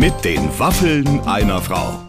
Mit den Waffeln einer Frau.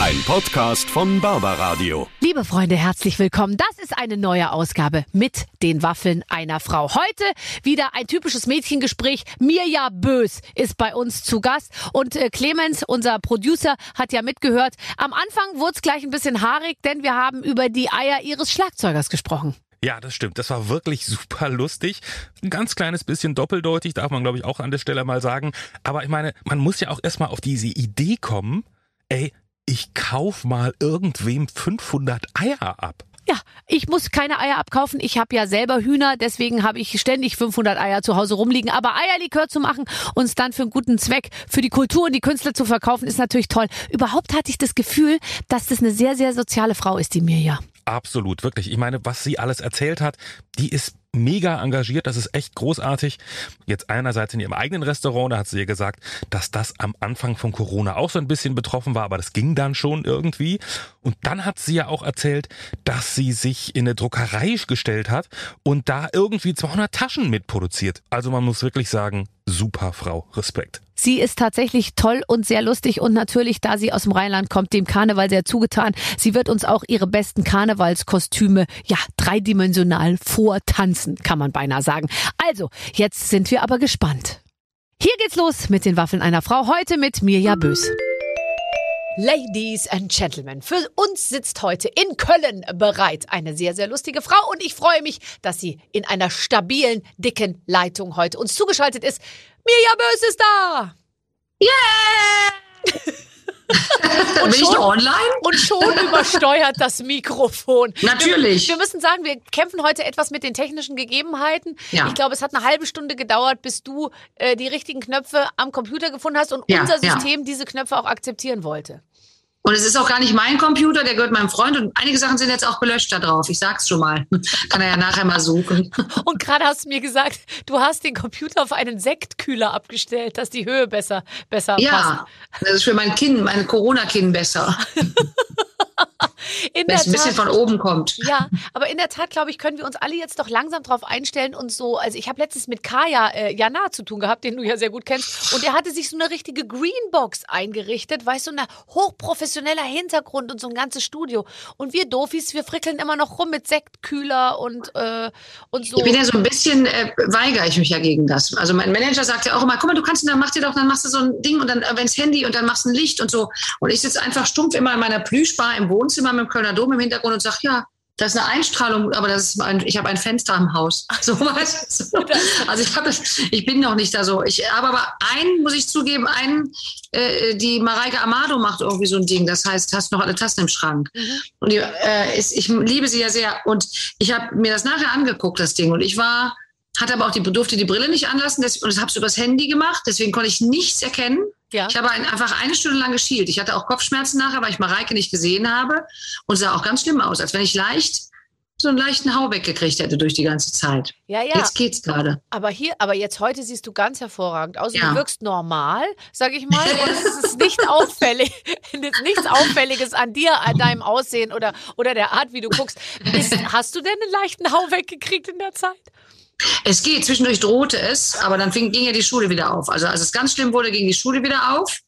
Ein Podcast von Barbaradio. Liebe Freunde, herzlich willkommen. Das ist eine neue Ausgabe mit den Waffeln einer Frau. Heute wieder ein typisches Mädchengespräch. Mirja Bös ist bei uns zu Gast und äh, Clemens, unser Producer, hat ja mitgehört. Am Anfang wurde es gleich ein bisschen haarig, denn wir haben über die Eier ihres Schlagzeugers gesprochen. Ja, das stimmt. Das war wirklich super lustig. Ein ganz kleines bisschen doppeldeutig, darf man glaube ich auch an der Stelle mal sagen. Aber ich meine, man muss ja auch erstmal auf diese Idee kommen, ey, ich kauf mal irgendwem 500 Eier ab. Ja, ich muss keine Eier abkaufen. Ich habe ja selber Hühner, deswegen habe ich ständig 500 Eier zu Hause rumliegen. Aber Eierlikör zu machen und es dann für einen guten Zweck, für die Kultur und die Künstler zu verkaufen, ist natürlich toll. Überhaupt hatte ich das Gefühl, dass das eine sehr, sehr soziale Frau ist, die Mirja. Absolut, wirklich. Ich meine, was sie alles erzählt hat, die ist mega engagiert, das ist echt großartig. Jetzt einerseits in ihrem eigenen Restaurant, da hat sie ja gesagt, dass das am Anfang von Corona auch so ein bisschen betroffen war, aber das ging dann schon irgendwie. Und dann hat sie ja auch erzählt, dass sie sich in eine Druckerei gestellt hat und da irgendwie 200 Taschen mitproduziert. Also man muss wirklich sagen, super Frau, Respekt. Sie ist tatsächlich toll und sehr lustig und natürlich, da sie aus dem Rheinland kommt, dem Karneval sehr zugetan. Sie wird uns auch ihre besten Karnevalskostüme, ja, dreidimensional vortanzen, kann man beinahe sagen. Also, jetzt sind wir aber gespannt. Hier geht's los mit den Waffeln einer Frau, heute mit Mirja Bös. Ladies and Gentlemen, für uns sitzt heute in Köln bereit eine sehr, sehr lustige Frau und ich freue mich, dass sie in einer stabilen, dicken Leitung heute uns zugeschaltet ist. Mirja Bös ist da! Yeah! Bin ich da online? Und schon übersteuert das Mikrofon. Natürlich. Wir, wir, müssen sagen, wir kämpfen heute etwas mit den technischen Gegebenheiten. Ja. Ich glaube, es hat eine halbe Stunde gedauert, bis du äh, die richtigen Knöpfe am Computer gefunden hast und Ja, unser ja. System diese Knöpfe auch akzeptieren wollte. Und es ist auch gar nicht mein Computer, der gehört meinem Freund. Und einige Sachen sind jetzt auch gelöscht da drauf. Ich sag's schon mal. Kann er ja nachher mal suchen. Und gerade hast du mir gesagt, du hast den Computer auf einen Sektkühler abgestellt, dass die Höhe besser, besser passt. Ja, das ist für mein Kinn, mein Corona-Kinn besser. Wenn der es ein bisschen von oben kommt. Ja, aber in der Tat, glaube ich, können wir uns alle jetzt doch langsam drauf einstellen und so. Also ich habe letztens mit Kaya äh, Jana zu tun gehabt, den du ja sehr gut kennst. Und er hatte sich so eine richtige Greenbox eingerichtet, weißt du, ein hochprofessioneller Hintergrund und so ein ganzes Studio. Und wir Dofis, wir frickeln immer noch rum mit Sektkühler und, äh, und so. Ich bin ja so ein bisschen, äh, weigere ich mich ja gegen das. Also mein Manager sagt ja auch immer, guck mal, du kannst, dann mach dir doch, dann machst du so ein Ding und dann, äh, wenn's Handy und dann machst du ein Licht und so. Und ich sitze einfach stumpf immer in meiner Plüschbar im Wohnzimmer mit dem Kölner Dom im Hintergrund und sag, ja, das ist eine Einstrahlung, aber das ist ein, ich habe ein Fenster im Haus. So was. Also ich habe, ich bin noch nicht da so. Ich habe aber einen, muss ich zugeben, einen, äh, die Mareike Amado macht irgendwie so ein Ding. Das heißt, hast noch alle Tassen im Schrank. Und die, äh, ist, ich liebe sie ja sehr. Und ich habe mir das nachher angeguckt, das Ding. Und ich war, hatte aber auch die, durfte die Brille nicht anlassen des, und ich habe es übers Handy gemacht. Deswegen konnte ich nichts erkennen. Ja. Ich habe ein, einfach eine Stunde lang geschielt. Ich hatte auch Kopfschmerzen nachher, weil ich Mareike nicht gesehen habe und sah auch ganz schlimm aus, als wenn ich leicht so einen leichten Hau weggekriegt hätte durch die ganze Zeit. ja, ja. Jetzt geht's gerade. Aber hier, aber jetzt heute siehst du ganz hervorragend aus. Ja. Du wirkst normal, sag ich mal. Und es ist nicht auffällig, nichts Auffälliges an dir, an deinem Aussehen oder, oder der Art, wie du guckst. Ist, hast du denn einen leichten Hau weggekriegt in der Zeit? Es geht, zwischendurch drohte es, aber dann fing, ging ja die Schule wieder auf. Also als es ganz schlimm wurde, ging die Schule wieder auf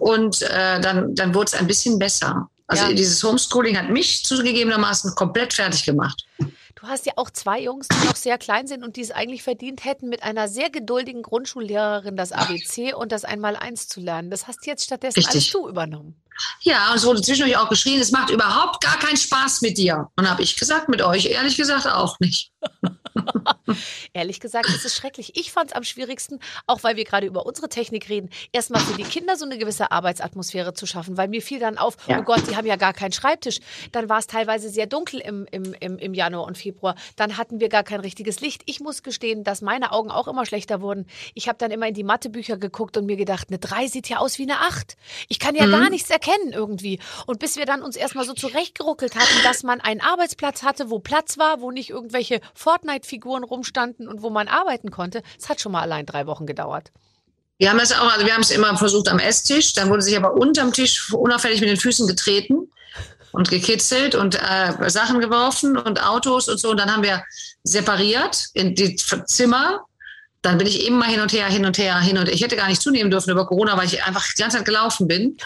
und äh, dann, dann wurde es ein bisschen besser. Also Ja. dieses Homeschooling hat mich zugegebenermaßen komplett fertig gemacht. Du hast ja auch zwei Jungs, die noch sehr klein sind und die es eigentlich verdient hätten, mit einer sehr geduldigen Grundschullehrerin das ABC und das Einmaleins zu lernen. Das hast jetzt stattdessen Richtig. alles du übernommen. Ja, und es wurde zwischendurch auch geschrien, es macht überhaupt gar keinen Spaß mit dir. Und habe ich gesagt, mit euch ehrlich gesagt auch nicht. Ehrlich gesagt, es ist schrecklich. Ich fand es am schwierigsten, auch weil wir gerade über unsere Technik reden, erstmal für die Kinder so eine gewisse Arbeitsatmosphäre zu schaffen, weil mir fiel dann auf, Ja. oh Gott, die haben ja gar keinen Schreibtisch. Dann war es teilweise sehr dunkel im, im, im, im Januar und Februar. Dann hatten wir gar kein richtiges Licht. Ich muss gestehen, dass meine Augen auch immer schlechter wurden. Ich habe dann immer in die Mathebücher geguckt und mir gedacht, eine 3 sieht ja aus wie eine 8. Ich kann ja gar nichts erkennen irgendwie. Und bis wir dann uns erstmal so zurechtgeruckelt hatten, dass man einen Arbeitsplatz hatte, wo Platz war, wo nicht irgendwelche Fortnite-Figuren rumstanden und wo man arbeiten konnte, es hat schon mal allein drei Wochen gedauert. Wir haben es auch, also wir haben es immer versucht am Esstisch, dann wurde sich aber unterm Tisch unauffällig mit den Füßen getreten und gekitzelt und äh, Sachen geworfen und Autos und so. Und dann haben wir separiert in die Zimmer dann bin ich mal hin und her, hin und her, hin und her. Ich hätte gar nicht zunehmen dürfen über Corona, weil ich einfach die ganze Zeit gelaufen bin.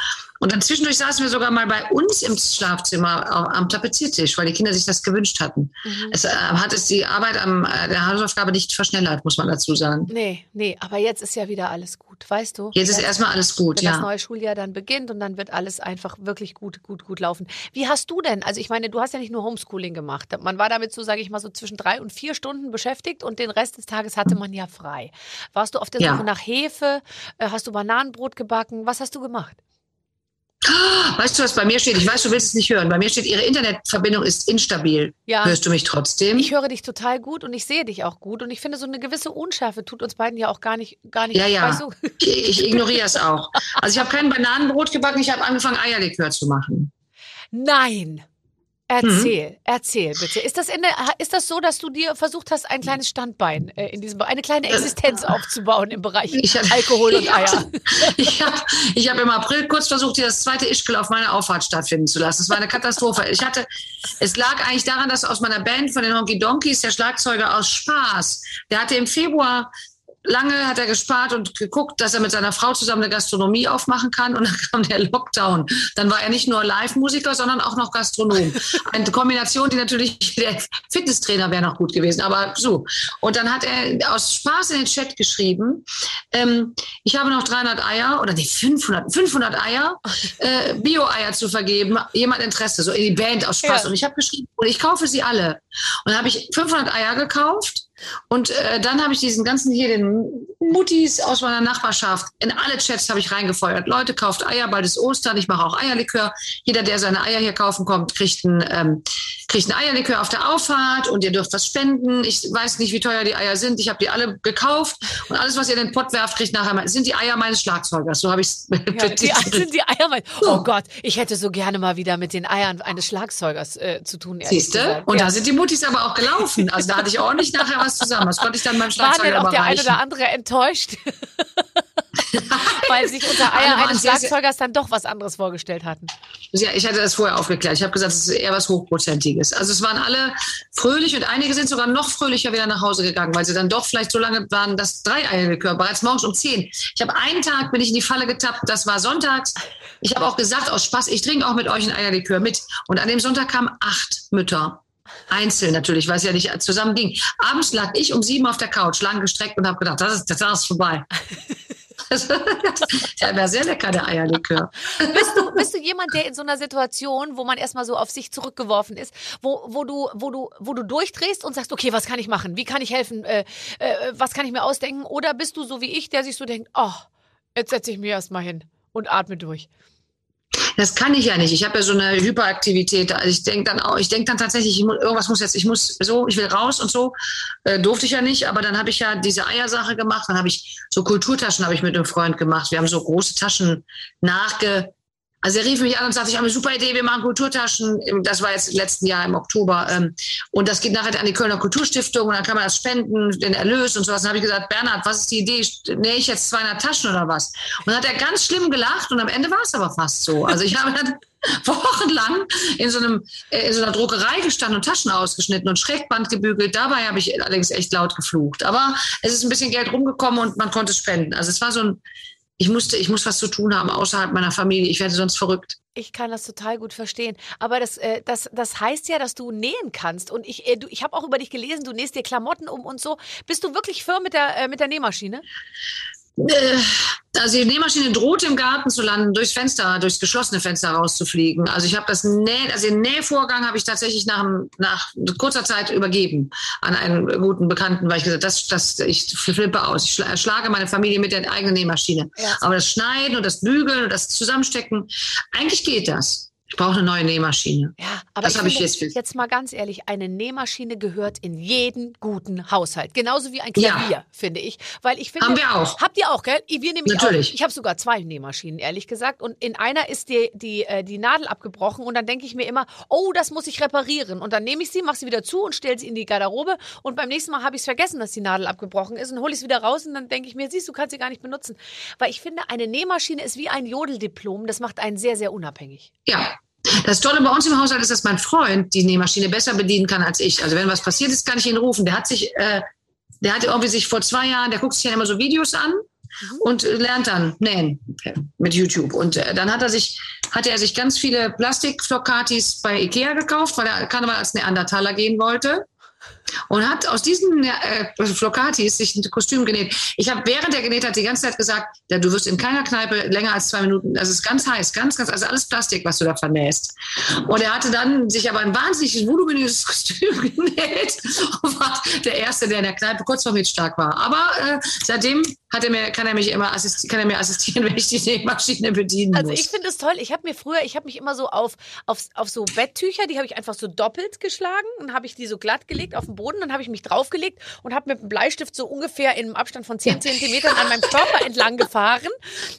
Und dann zwischendurch saßen wir sogar mal bei uns im Schlafzimmer am Tapeziertisch, weil die Kinder sich das gewünscht hatten. Mhm. Es äh, hat es die Arbeit am, äh, der Hausaufgabe nicht verschnellert, muss man dazu sagen. Nee, nee, aber jetzt ist ja wieder alles gut, weißt du? Jetzt ist erstmal alles gut, wenn ja. das neue Schuljahr dann beginnt und dann wird alles einfach wirklich gut, gut, gut laufen. Wie hast du denn, also ich meine, du hast ja nicht nur Homeschooling gemacht. Man war damit so, sage ich mal, so zwischen drei und vier Stunden beschäftigt und den Rest des Tages hatte man ja frei. Warst du auf der Suche ja. nach Hefe? Äh, hast du Bananenbrot gebacken? Was hast du gemacht? Weißt du, was bei mir steht? Ich weiß, du willst es nicht hören. Bei mir steht, Ihre Internetverbindung ist instabil. Ja. Hörst du mich trotzdem? Ich höre dich total gut und ich sehe dich auch gut. Und ich finde, so eine gewisse Unschärfe tut uns beiden ja auch gar nicht. Gar nicht ja, ja. Weißt du? ich, ich ignoriere es auch. Also, ich habe kein Bananenbrot gebacken, ich habe angefangen, Eierlikör zu machen. Nein. Erzähl, mhm. erzähl bitte. Ist das, in der, ist das so, dass du dir versucht hast, ein kleines Standbein äh, in diesem eine kleine Existenz äh, aufzubauen im Bereich hab, Alkohol und Eier? ich habe ich hab im April kurz versucht, hier das zweite Ischgl auf meiner Auffahrt stattfinden zu lassen. Es war eine Katastrophe. Ich hatte, es lag eigentlich daran, dass aus meiner Band von den Honky Donkeys der Schlagzeuger aus Spaß, der hatte im Februar lange hat er gespart und geguckt, dass er mit seiner Frau zusammen eine Gastronomie aufmachen kann. Und dann kam der Lockdown. Dann war er nicht nur Live-Musiker, sondern auch noch Gastronom. Eine Kombination, die natürlich der Fitnesstrainer wäre noch gut gewesen. Aber so. Und dann hat er aus Spaß in den Chat geschrieben, ähm, ich habe noch 300 Eier oder nee, 500, 500 Eier, äh, Bio-Eier zu vergeben. Jemand Interesse, so in die Band aus Spaß. Ja. Und ich habe geschrieben, und ich kaufe sie alle. Und dann habe ich 500 Eier gekauft und äh, dann habe ich diesen ganzen hier, den Muttis aus meiner Nachbarschaft, in alle Chats habe ich reingefeuert. Leute, kauft Eier, bald ist Ostern, ich mache auch Eierlikör. Jeder, der seine Eier hier kaufen kommt, kriegt ein, ähm, kriegt ein Eierlikör auf der Auffahrt und ihr dürft was spenden. Ich weiß nicht, wie teuer die Eier sind. Ich habe die alle gekauft und alles, was ihr in den Pott werft, kriegt nachher mal, sind die Eier meines Schlagzeugers. So habe ich es. Ja, sind die Eier mein, Oh Gott, ich hätte so gerne mal wieder mit den Eiern eines Schlagzeugers äh, zu tun. Siehst du? Und ja. da sind die Muttis aber auch gelaufen. Also da hatte ich ordentlich nachher was zusammen. Das konnte ich dann beim Schlagzeuger War denn auch der eine oder andere enttäuscht? Weil sich unter Eier eines Schlagzeugers dann doch was anderes vorgestellt hatten. Ja, ich hatte das vorher aufgeklärt. Ich habe gesagt, es ist eher was Hochprozentiges. Also es waren alle fröhlich und einige sind sogar noch fröhlicher wieder nach Hause gegangen, weil sie dann doch vielleicht so lange waren, dass drei Eierlikör, bereits morgens um zehn. Ich habe einen Tag, bin ich in die Falle getappt, das war sonntags. Ich habe auch gesagt, aus Spaß, ich trinke auch mit euch ein Eierlikör mit. Und an dem Sonntag kamen acht Mütter Einzeln natürlich, weil es ja nicht zusammen ging. Abends lag ich um sieben auf der Couch, lang gestreckt und habe gedacht, das ist, das ist vorbei. der wäre sehr lecker, der Eierlikör. Bist du, bist du jemand, der in so einer Situation, wo man erstmal so auf sich zurückgeworfen ist, wo, wo, du, wo, du, wo du durchdrehst und sagst, okay, was kann ich machen? Wie kann ich helfen? Äh, äh, was kann ich mir ausdenken? Oder bist du so wie ich, der sich so denkt, oh, jetzt setze ich mich erstmal hin und atme durch? Das kann ich ja nicht. Ich habe ja so eine Hyperaktivität. Also ich denke dann auch, ich denke dann tatsächlich, muss, irgendwas muss jetzt, ich muss so, ich will raus und so. Äh, durfte ich ja nicht, aber dann habe ich ja diese Eiersache gemacht. Dann habe ich so Kulturtaschen habe ich mit einem Freund gemacht. Wir haben so große Taschen nachge also er rief mich an und sagte, ich habe eine super Idee, wir machen Kulturtaschen. Das war jetzt letzten Jahr im Oktober. Ähm, und das geht nachher an die Kölner Kulturstiftung und dann kann man das spenden, den Erlös und sowas. Dann habe ich gesagt, Bernhard, was ist die Idee? Nähe ich jetzt 200 Taschen oder was? Und dann hat er ganz schlimm gelacht und am Ende war es aber fast so. Also ich habe dann wochenlang in so, einem, äh, in so einer Druckerei gestanden und Taschen ausgeschnitten und Schrägband gebügelt. Dabei habe ich allerdings echt laut geflucht. Aber es ist ein bisschen Geld rumgekommen und man konnte spenden. Also es war so ein ich musste, ich muss was zu tun haben außerhalb meiner Familie. Ich werde sonst verrückt. Ich kann das total gut verstehen. Aber das, äh, das, das heißt ja, dass du nähen kannst. Und ich, äh, ich habe auch über dich gelesen, du nähst dir Klamotten um und so. Bist du wirklich firm mit der, äh, mit der Nähmaschine? Äh, also die Nähmaschine droht im Garten zu landen, durchs Fenster, durchs geschlossene Fenster rauszufliegen. Also ich habe das Näh, also den Nähvorgang habe ich tatsächlich nach, nach kurzer Zeit übergeben an einen guten Bekannten, weil ich gesagt, das, das, ich flippe aus. Ich schlage meine Familie mit der eigenen Nähmaschine. Ja. Aber das Schneiden und das Bügeln und das Zusammenstecken, eigentlich geht das. Ich brauche eine neue Nähmaschine. Ja, aber das habe ich jetzt, jetzt mal ganz ehrlich, eine Nähmaschine gehört in jeden guten Haushalt. Genauso wie ein Klavier, ja. finde ich. Weil ich finde, Haben wir auch. Habt ihr auch, gell? Wir nämlich Natürlich. Auch. Ich habe sogar zwei Nähmaschinen, ehrlich gesagt. Und in einer ist die, die, äh, die Nadel abgebrochen. Und dann denke ich mir immer, oh, das muss ich reparieren. Und dann nehme ich sie, mache sie wieder zu und stelle sie in die Garderobe. Und beim nächsten Mal habe ich es vergessen, dass die Nadel abgebrochen ist. Und hole ich es wieder raus. Und dann denke ich mir, siehst du, kannst sie gar nicht benutzen. Weil ich finde, eine Nähmaschine ist wie ein Jodeldiplom. Das macht einen sehr, sehr unabhängig. Ja, das Tolle bei uns im Haushalt ist, dass mein Freund die Nähmaschine besser bedienen kann als ich. Also wenn was passiert ist, kann ich ihn rufen. Der hat sich äh, der hatte irgendwie sich vor zwei Jahren, der guckt sich ja immer so Videos an und lernt dann nähen mit YouTube. Und äh, dann hat er sich, hatte er sich ganz viele Plastikflockatis bei Ikea gekauft, weil er Karneval als Neandertaler gehen wollte und hat aus diesen äh, Flockatis sich ein Kostüm genäht. Ich habe während er genäht hat die ganze Zeit gesagt, ja, du wirst in keiner Kneipe länger als zwei Minuten, das ist ganz heiß, ganz, ganz, also alles Plastik, was du da vernähst. Und er hatte dann sich aber ein wahnsinnig voluminöses Kostüm genäht und war der Erste, der in der Kneipe kurz vor stark war. Aber äh, seitdem hat er mir, kann er mich immer assistieren, kann er mir assistieren, wenn ich die Nähmaschine bedienen Also muss. ich finde es toll. Ich habe mir früher, ich habe mich immer so auf, auf, auf so Betttücher, die habe ich einfach so doppelt geschlagen und habe ich die so glatt gelegt auf den Boden, dann habe ich mich draufgelegt und habe mit dem Bleistift so ungefähr in einem Abstand von 10 Zentimetern an meinem Körper entlang gefahren.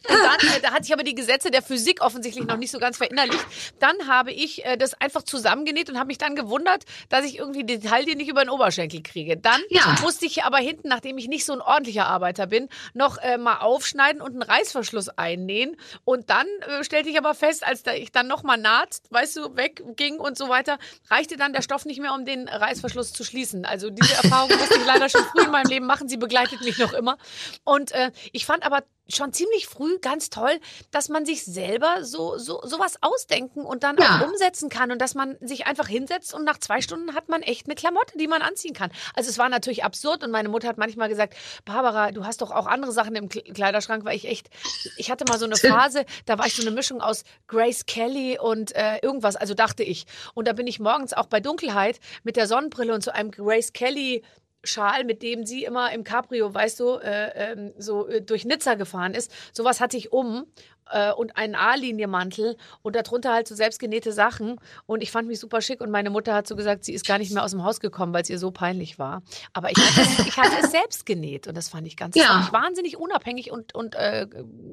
Und dann, äh, da hatte ich aber die Gesetze der Physik offensichtlich noch nicht so ganz verinnerlicht. Dann habe ich äh, das einfach zusammengenäht und habe mich dann gewundert, dass ich irgendwie die Taille nicht über den Oberschenkel kriege. Dann Ja. musste ich aber hinten, nachdem ich nicht so ein ordentlicher Arbeiter bin, noch äh, mal aufschneiden und einen Reißverschluss einnähen. Und dann äh, stellte ich aber fest, als da ich dann noch mal naht, weißt du, wegging und so weiter, reichte dann der Stoff nicht mehr, um den Reißverschluss zu schließen. Also diese Erfahrung musste ich leider schon früh in meinem Leben machen. Sie begleitet mich noch immer. Und äh, ich fand aber schon ziemlich früh ganz toll, dass man sich selber so, so sowas ausdenken und dann Ja. auch umsetzen kann und dass man sich einfach hinsetzt und nach zwei Stunden hat man echt eine Klamotte, die man anziehen kann. Also es war natürlich absurd und meine Mutter hat manchmal gesagt, Barbara, du hast doch auch andere Sachen im Kle- Kleiderschrank, weil ich echt, ich hatte mal so eine Phase, da war ich so eine Mischung aus Grace Kelly und äh, irgendwas, also dachte ich. Und da bin ich morgens auch bei Dunkelheit mit der Sonnenbrille und so einem Grace Kelly Schal, mit dem sie immer im Cabrio, weißt du, äh, ähm, so äh, durch Nizza gefahren ist. Sowas hatte ich um äh, und einen A-Linie-Mantel und darunter halt so selbstgenähte Sachen. Und ich fand mich super schick und meine Mutter hat so gesagt, sie ist gar nicht mehr aus dem Haus gekommen, weil es ihr so peinlich war. Aber ich hatte, es, ich hatte es selbst genäht und das fand ich ganz Ja. wahnsinnig unabhängig und, und äh,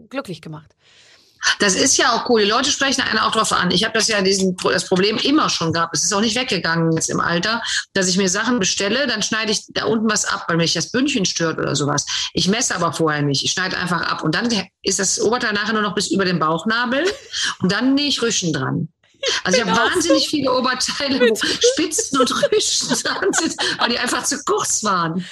glücklich gemacht. Das ist ja auch cool. Die Leute sprechen einen auch drauf an. Ich habe das ja diesen, das Problem immer schon gehabt. Es ist auch nicht weggegangen jetzt im Alter, dass ich mir Sachen bestelle, dann schneide ich da unten was ab, weil mich das Bündchen stört oder sowas. Ich messe aber vorher nicht. Ich schneide einfach ab und dann ist das Oberteil nachher nur noch bis über den Bauchnabel und dann nähe ich Rüschen dran. Also ich habe wahnsinnig viele Oberteile, wo Spitzen und Rüschen dran sind, weil die einfach zu kurz waren.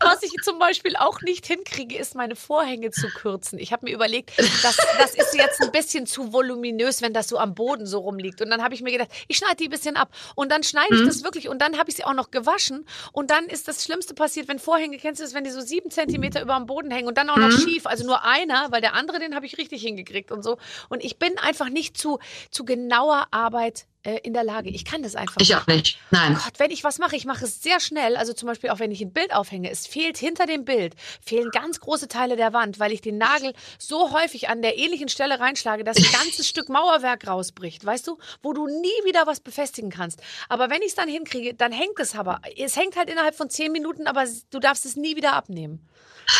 Was ich zum Beispiel auch nicht hinkriege, ist meine Vorhänge zu kürzen. Ich habe mir überlegt, das, das ist jetzt ein bisschen zu voluminös, wenn das so am Boden so rumliegt. Und dann habe ich mir gedacht, ich schneide die ein bisschen ab. Und dann schneide ich das wirklich. Und dann habe ich sie auch noch gewaschen. Und dann ist das Schlimmste passiert, wenn Vorhänge, kennst du das, wenn die so sieben Zentimeter über dem Boden hängen und dann auch noch schief. Also nur einer, weil der andere, den habe ich richtig hingekriegt und so. Und ich bin einfach nicht zu, zu genauer Arbeit äh, in der Lage. Ich kann das einfach Ich auch nicht. Nein. Gott, wenn ich was mache, ich mache es sehr schnell. Also zum Beispiel auch wenn ich ein Bild aufhänge, es fehlt hinter dem Bild, fehlen ganz große Teile der Wand, weil ich den Nagel so häufig an der ähnlichen Stelle reinschlage, dass ein ganzes Stück Mauerwerk rausbricht, weißt du, wo du nie wieder was befestigen kannst. Aber wenn ich es dann hinkriege, dann hängt es aber. Es hängt halt innerhalb von zehn Minuten, aber du darfst es nie wieder abnehmen.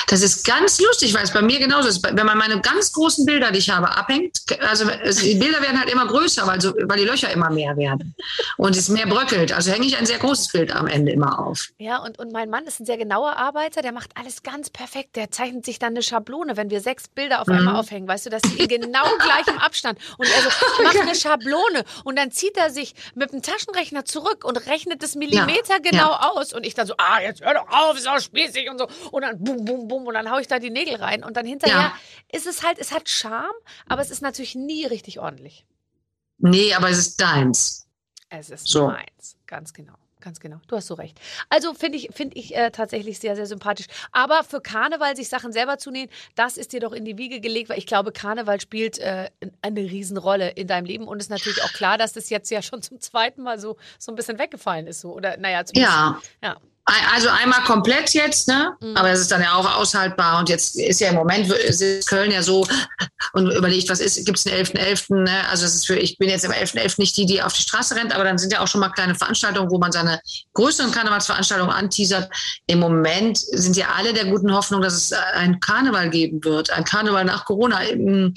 Das ist ganz lustig, weil es bei mir genauso ist. Wenn man meine ganz großen Bilder, die ich habe, abhängt, also die Bilder werden halt immer größer, weil, so, weil die Löcher immer mehr werden und es mehr bröckelt. Also hänge ich ein sehr großes Bild am Ende immer auf. Ja, und, und mein Mann ist ein sehr genauer Arbeiter, der macht alles ganz perfekt. Der zeichnet sich dann eine Schablone, wenn wir sechs Bilder auf einmal aufhängen, weißt du, das ist in genau gleichem Abstand. Und er so, ich mache eine Schablone und dann zieht er sich mit dem Taschenrechner zurück und rechnet das Millimeter genau aus. Und ich dann so, ah, jetzt hör doch auf, ist auch spießig und so. Und dann bum, bum, bum und dann hau ich da die Nägel rein. Und dann hinterher Ja. ist es halt, es hat Charme, aber es ist natürlich nie richtig ordentlich. Nee, aber es ist deins. Es ist So. meins, ganz genau. Ganz genau, du hast so recht. Also finde ich, finde ich äh, tatsächlich sehr, sehr sympathisch. Aber für Karneval sich Sachen selber zu nähen, das ist dir doch in die Wiege gelegt, weil ich glaube, Karneval spielt äh, eine Riesenrolle in deinem Leben. Und es ist natürlich auch klar, dass das jetzt ja schon zum zweiten Mal so, so ein bisschen weggefallen ist. So. Oder naja, zumindest. Ja. ja. Also einmal komplett jetzt, ne? Mhm. Aber es ist dann ja auch aushaltbar. Und jetzt ist ja im Moment ist Köln ja so und überlegt, was ist, gibt es einen 11.11., ne? Also es ist für, ich bin jetzt im 11.11. nicht die, die auf die Straße rennt, aber dann sind ja auch schon mal kleine Veranstaltungen, wo man seine größeren Karnevalsveranstaltungen anteasert. Im Moment sind ja alle der guten Hoffnung, dass es ein Karneval geben wird. Ein Karneval nach Corona. Hm,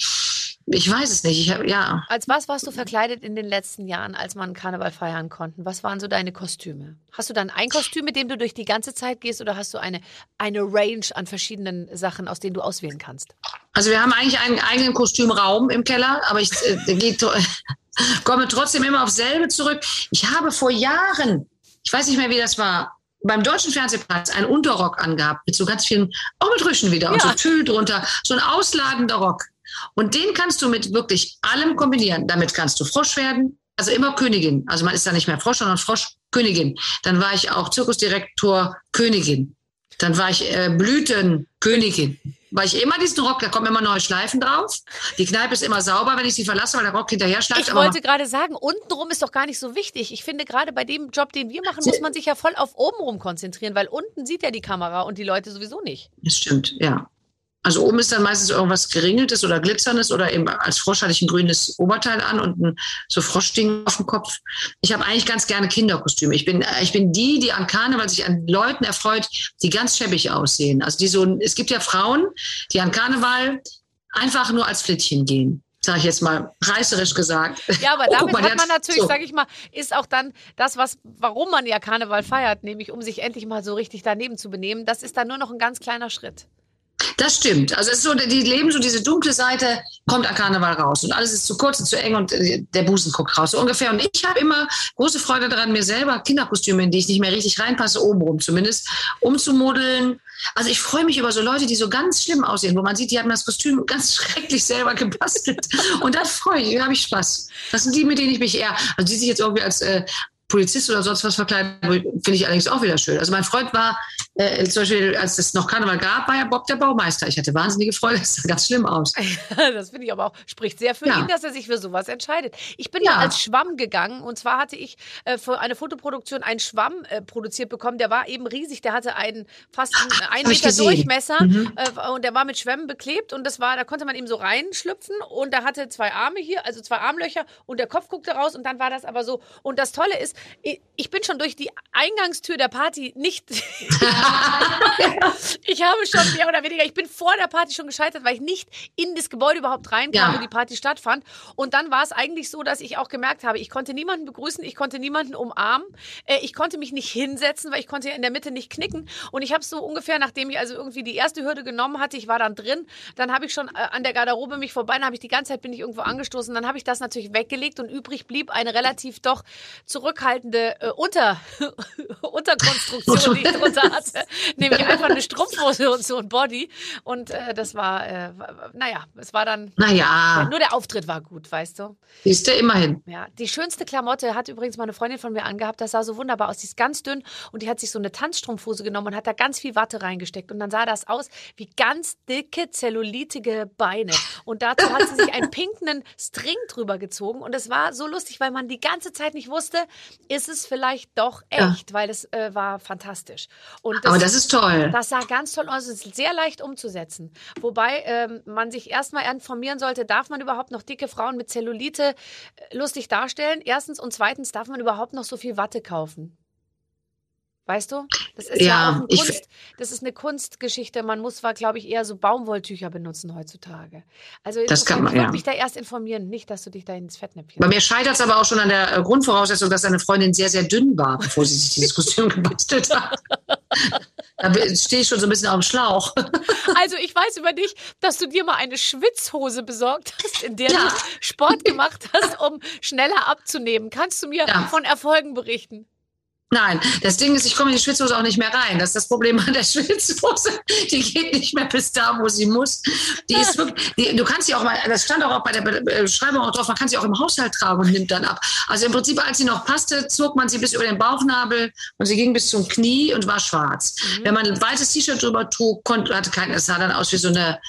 Ich weiß es nicht. Ich hab, ja. Als was warst du verkleidet in den letzten Jahren, als man Karneval feiern konnten? Was waren so deine Kostüme? Hast du dann ein Kostüm, mit dem du durch die ganze Zeit gehst, oder hast du eine, eine Range an verschiedenen Sachen, aus denen du auswählen kannst? Also wir haben eigentlich einen eigenen Kostümraum im Keller, aber ich äh, geht, komme trotzdem immer aufs selbe zurück. Ich habe vor Jahren, ich weiß nicht mehr, wie das war, beim deutschen Fernsehpreis einen Unterrock angehabt, mit so ganz vielen, auch mit Rüschen wieder und Ja. so Tüll drunter, so ein ausladender Rock. Und den kannst du mit wirklich allem kombinieren. Damit kannst du Frosch werden, also immer Königin. Also man ist da nicht mehr Frosch, sondern Froschkönigin. Dann war ich auch Zirkusdirektor Königin. Dann war ich äh, Blütenkönigin. War ich immer diesen Rock, da kommen immer neue Schleifen drauf. Die Kneipe ist immer sauber, wenn ich sie verlasse, weil der Rock hinterher schleift. Ich wollte gerade sagen, untenrum ist doch gar nicht so wichtig. Ich finde, gerade bei dem Job, den wir machen, muss man sich ja voll auf obenrum konzentrieren, weil unten sieht ja die Kamera und die Leute sowieso nicht. Das stimmt, ja. Also oben ist dann meistens irgendwas Geringeltes oder Glitzerndes oder eben als Frosch hatte ich ein grünes Oberteil an und ein so Froschding auf dem Kopf. Ich habe eigentlich ganz gerne Kinderkostüme. Ich bin, äh, ich bin die, die an Karneval sich an Leuten erfreut, die ganz schäbig aussehen. Also die so, es gibt ja Frauen, die an Karneval einfach nur als Flittchen gehen. Sage ich jetzt mal reißerisch gesagt. Ja, aber Oh, damit mal, der hat man natürlich, so. sage ich mal, ist auch dann das, was, warum man ja Karneval feiert, nämlich um sich endlich mal so richtig daneben zu benehmen. Das ist dann nur noch ein ganz kleiner Schritt. Das stimmt. Also es ist so, die leben so diese dunkle Seite, kommt an Karneval raus und alles ist zu kurz und zu eng und äh, der Busen guckt raus, so ungefähr. Und ich habe immer große Freude daran, mir selber Kinderkostüme, in die ich nicht mehr richtig reinpasse, obenrum zumindest, umzumodeln. Also ich freue mich über so Leute, die so ganz schlimm aussehen, wo man sieht, die haben das Kostüm ganz schrecklich selber gebastelt. Und da freue ich, da habe ich Spaß. Das sind die, mit denen ich mich eher, also die sich jetzt irgendwie als äh, Polizist oder sonst was verkleiden, finde ich allerdings auch wieder schön. Also mein Freund war, äh, zum Beispiel, als es noch Karneval gab, war ja Bob der Baumeister. Ich hatte wahnsinnige Freude, das sah ganz schlimm aus. Das finde ich aber auch, spricht sehr für Ja. ihn, dass er sich für sowas entscheidet. Ich bin Ja. als Schwamm gegangen und zwar hatte ich äh, für eine Fotoproduktion einen Schwamm äh, produziert bekommen, der war eben riesig, der hatte einen fast einen, einen Meter. Durchmesser Mhm. äh, und der war mit Schwämmen beklebt und das war, da konnte man eben so reinschlüpfen und da hatte zwei Arme hier, also zwei Armlöcher und der Kopf guckte raus und dann war das aber so. Und das Tolle ist, ich, ich bin schon durch die Eingangstür der Party nicht ich habe schon mehr oder weniger, ich bin vor der Party schon gescheitert, weil ich nicht in das Gebäude überhaupt reinkam, Ja. wo die Party stattfand. Und dann war es eigentlich so, dass ich auch gemerkt habe, ich konnte niemanden begrüßen, ich konnte niemanden umarmen, äh, ich konnte mich nicht hinsetzen, weil ich konnte ja in der Mitte nicht knicken. Und ich habe so ungefähr, nachdem ich also irgendwie die erste Hürde genommen hatte, ich war dann drin, dann habe ich schon äh, an der Garderobe mich vorbei, dann habe ich die ganze Zeit bin ich irgendwo angestoßen, dann habe ich das natürlich weggelegt und übrig blieb eine relativ doch zurückhaltende äh, Unter Unterkonstruktion, die ich drunter hatte, nämlich einfach eine Strumpfhose und so ein Body. Und äh, das war, äh, naja, es war dann, Naja, nur der Auftritt war gut, weißt du. siehst du, immerhin. Ja, die schönste Klamotte hat übrigens mal eine Freundin von mir angehabt. Das sah so wunderbar aus. Die ist ganz dünn und die hat sich so eine Tanzstrumpfhose genommen und hat da ganz viel Watte reingesteckt. Und dann sah das aus wie ganz dicke, zellulitige Beine. Und dazu hat sie sich einen pinken String drüber gezogen. Und es war so lustig, weil man die ganze Zeit nicht wusste, ist es vielleicht doch Ja. echt, weil es äh, war fantastisch. Und Aber das ist toll. das sah ganz toll aus. Es ist sehr leicht umzusetzen. Wobei ähm, man sich erstmal informieren sollte, darf man überhaupt noch dicke Frauen mit Zellulite äh, lustig darstellen? Erstens. Und zweitens, darf man überhaupt noch so viel Watte kaufen? Weißt du? Das ist ja, Ja, auch ein ich- Kunst, das ist eine Kunstgeschichte. Man muss zwar, glaube ich, eher so Baumwolltücher benutzen heutzutage. Also Das kann man, ich würde ja. mich da erst informieren, nicht, dass du dich da ins Fettnäpfchen. Bei mir scheitert es aber auch schon an der äh, Grundvoraussetzung, dass seine Freundin sehr, sehr dünn war, bevor sie sich dieses Kostüm gebastelt hat. Da stehe ich schon so ein bisschen auf dem Schlauch. Also ich weiß über dich, dass du dir mal eine Schwitzhose besorgt hast, in der Ja. du Sport gemacht hast, um schneller abzunehmen. Kannst du mir Ja. von Erfolgen berichten? Nein, das Ding ist, ich komme in die Schwitzhose auch nicht mehr rein. Das ist das Problem an der Schwitzhose. Die geht nicht mehr bis da, wo sie muss. Die ist wirklich, die, du kannst sie auch mal, das stand auch bei der Be- Beschreibung auch drauf, man kann sie auch im Haushalt tragen und nimmt dann ab. Also im Prinzip, als sie noch passte, zog man sie bis über den Bauchnabel und sie ging bis zum Knie und war schwarz. Wenn man ein weites T-Shirt drüber trug, konnte, hatte kein, es sah dann aus wie so eine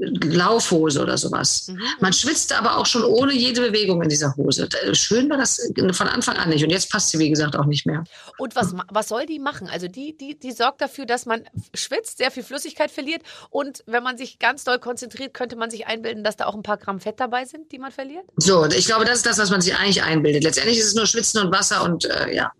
Laufhose oder sowas. Mhm. Man schwitzt aber auch schon ohne jede Bewegung in dieser Hose. Schön war das von Anfang an nicht. Und jetzt passt sie, wie gesagt, auch nicht mehr. Und was, was soll die machen? Also die, die, die sorgt dafür, dass man schwitzt, sehr viel Flüssigkeit verliert. Und wenn man sich ganz doll konzentriert, könnte man sich einbilden, dass da auch ein paar Gramm Fett dabei sind, die man verliert. So, ich glaube, das ist das, was man sich eigentlich einbildet. Letztendlich ist es nur Schwitzen und Wasser und äh, ja.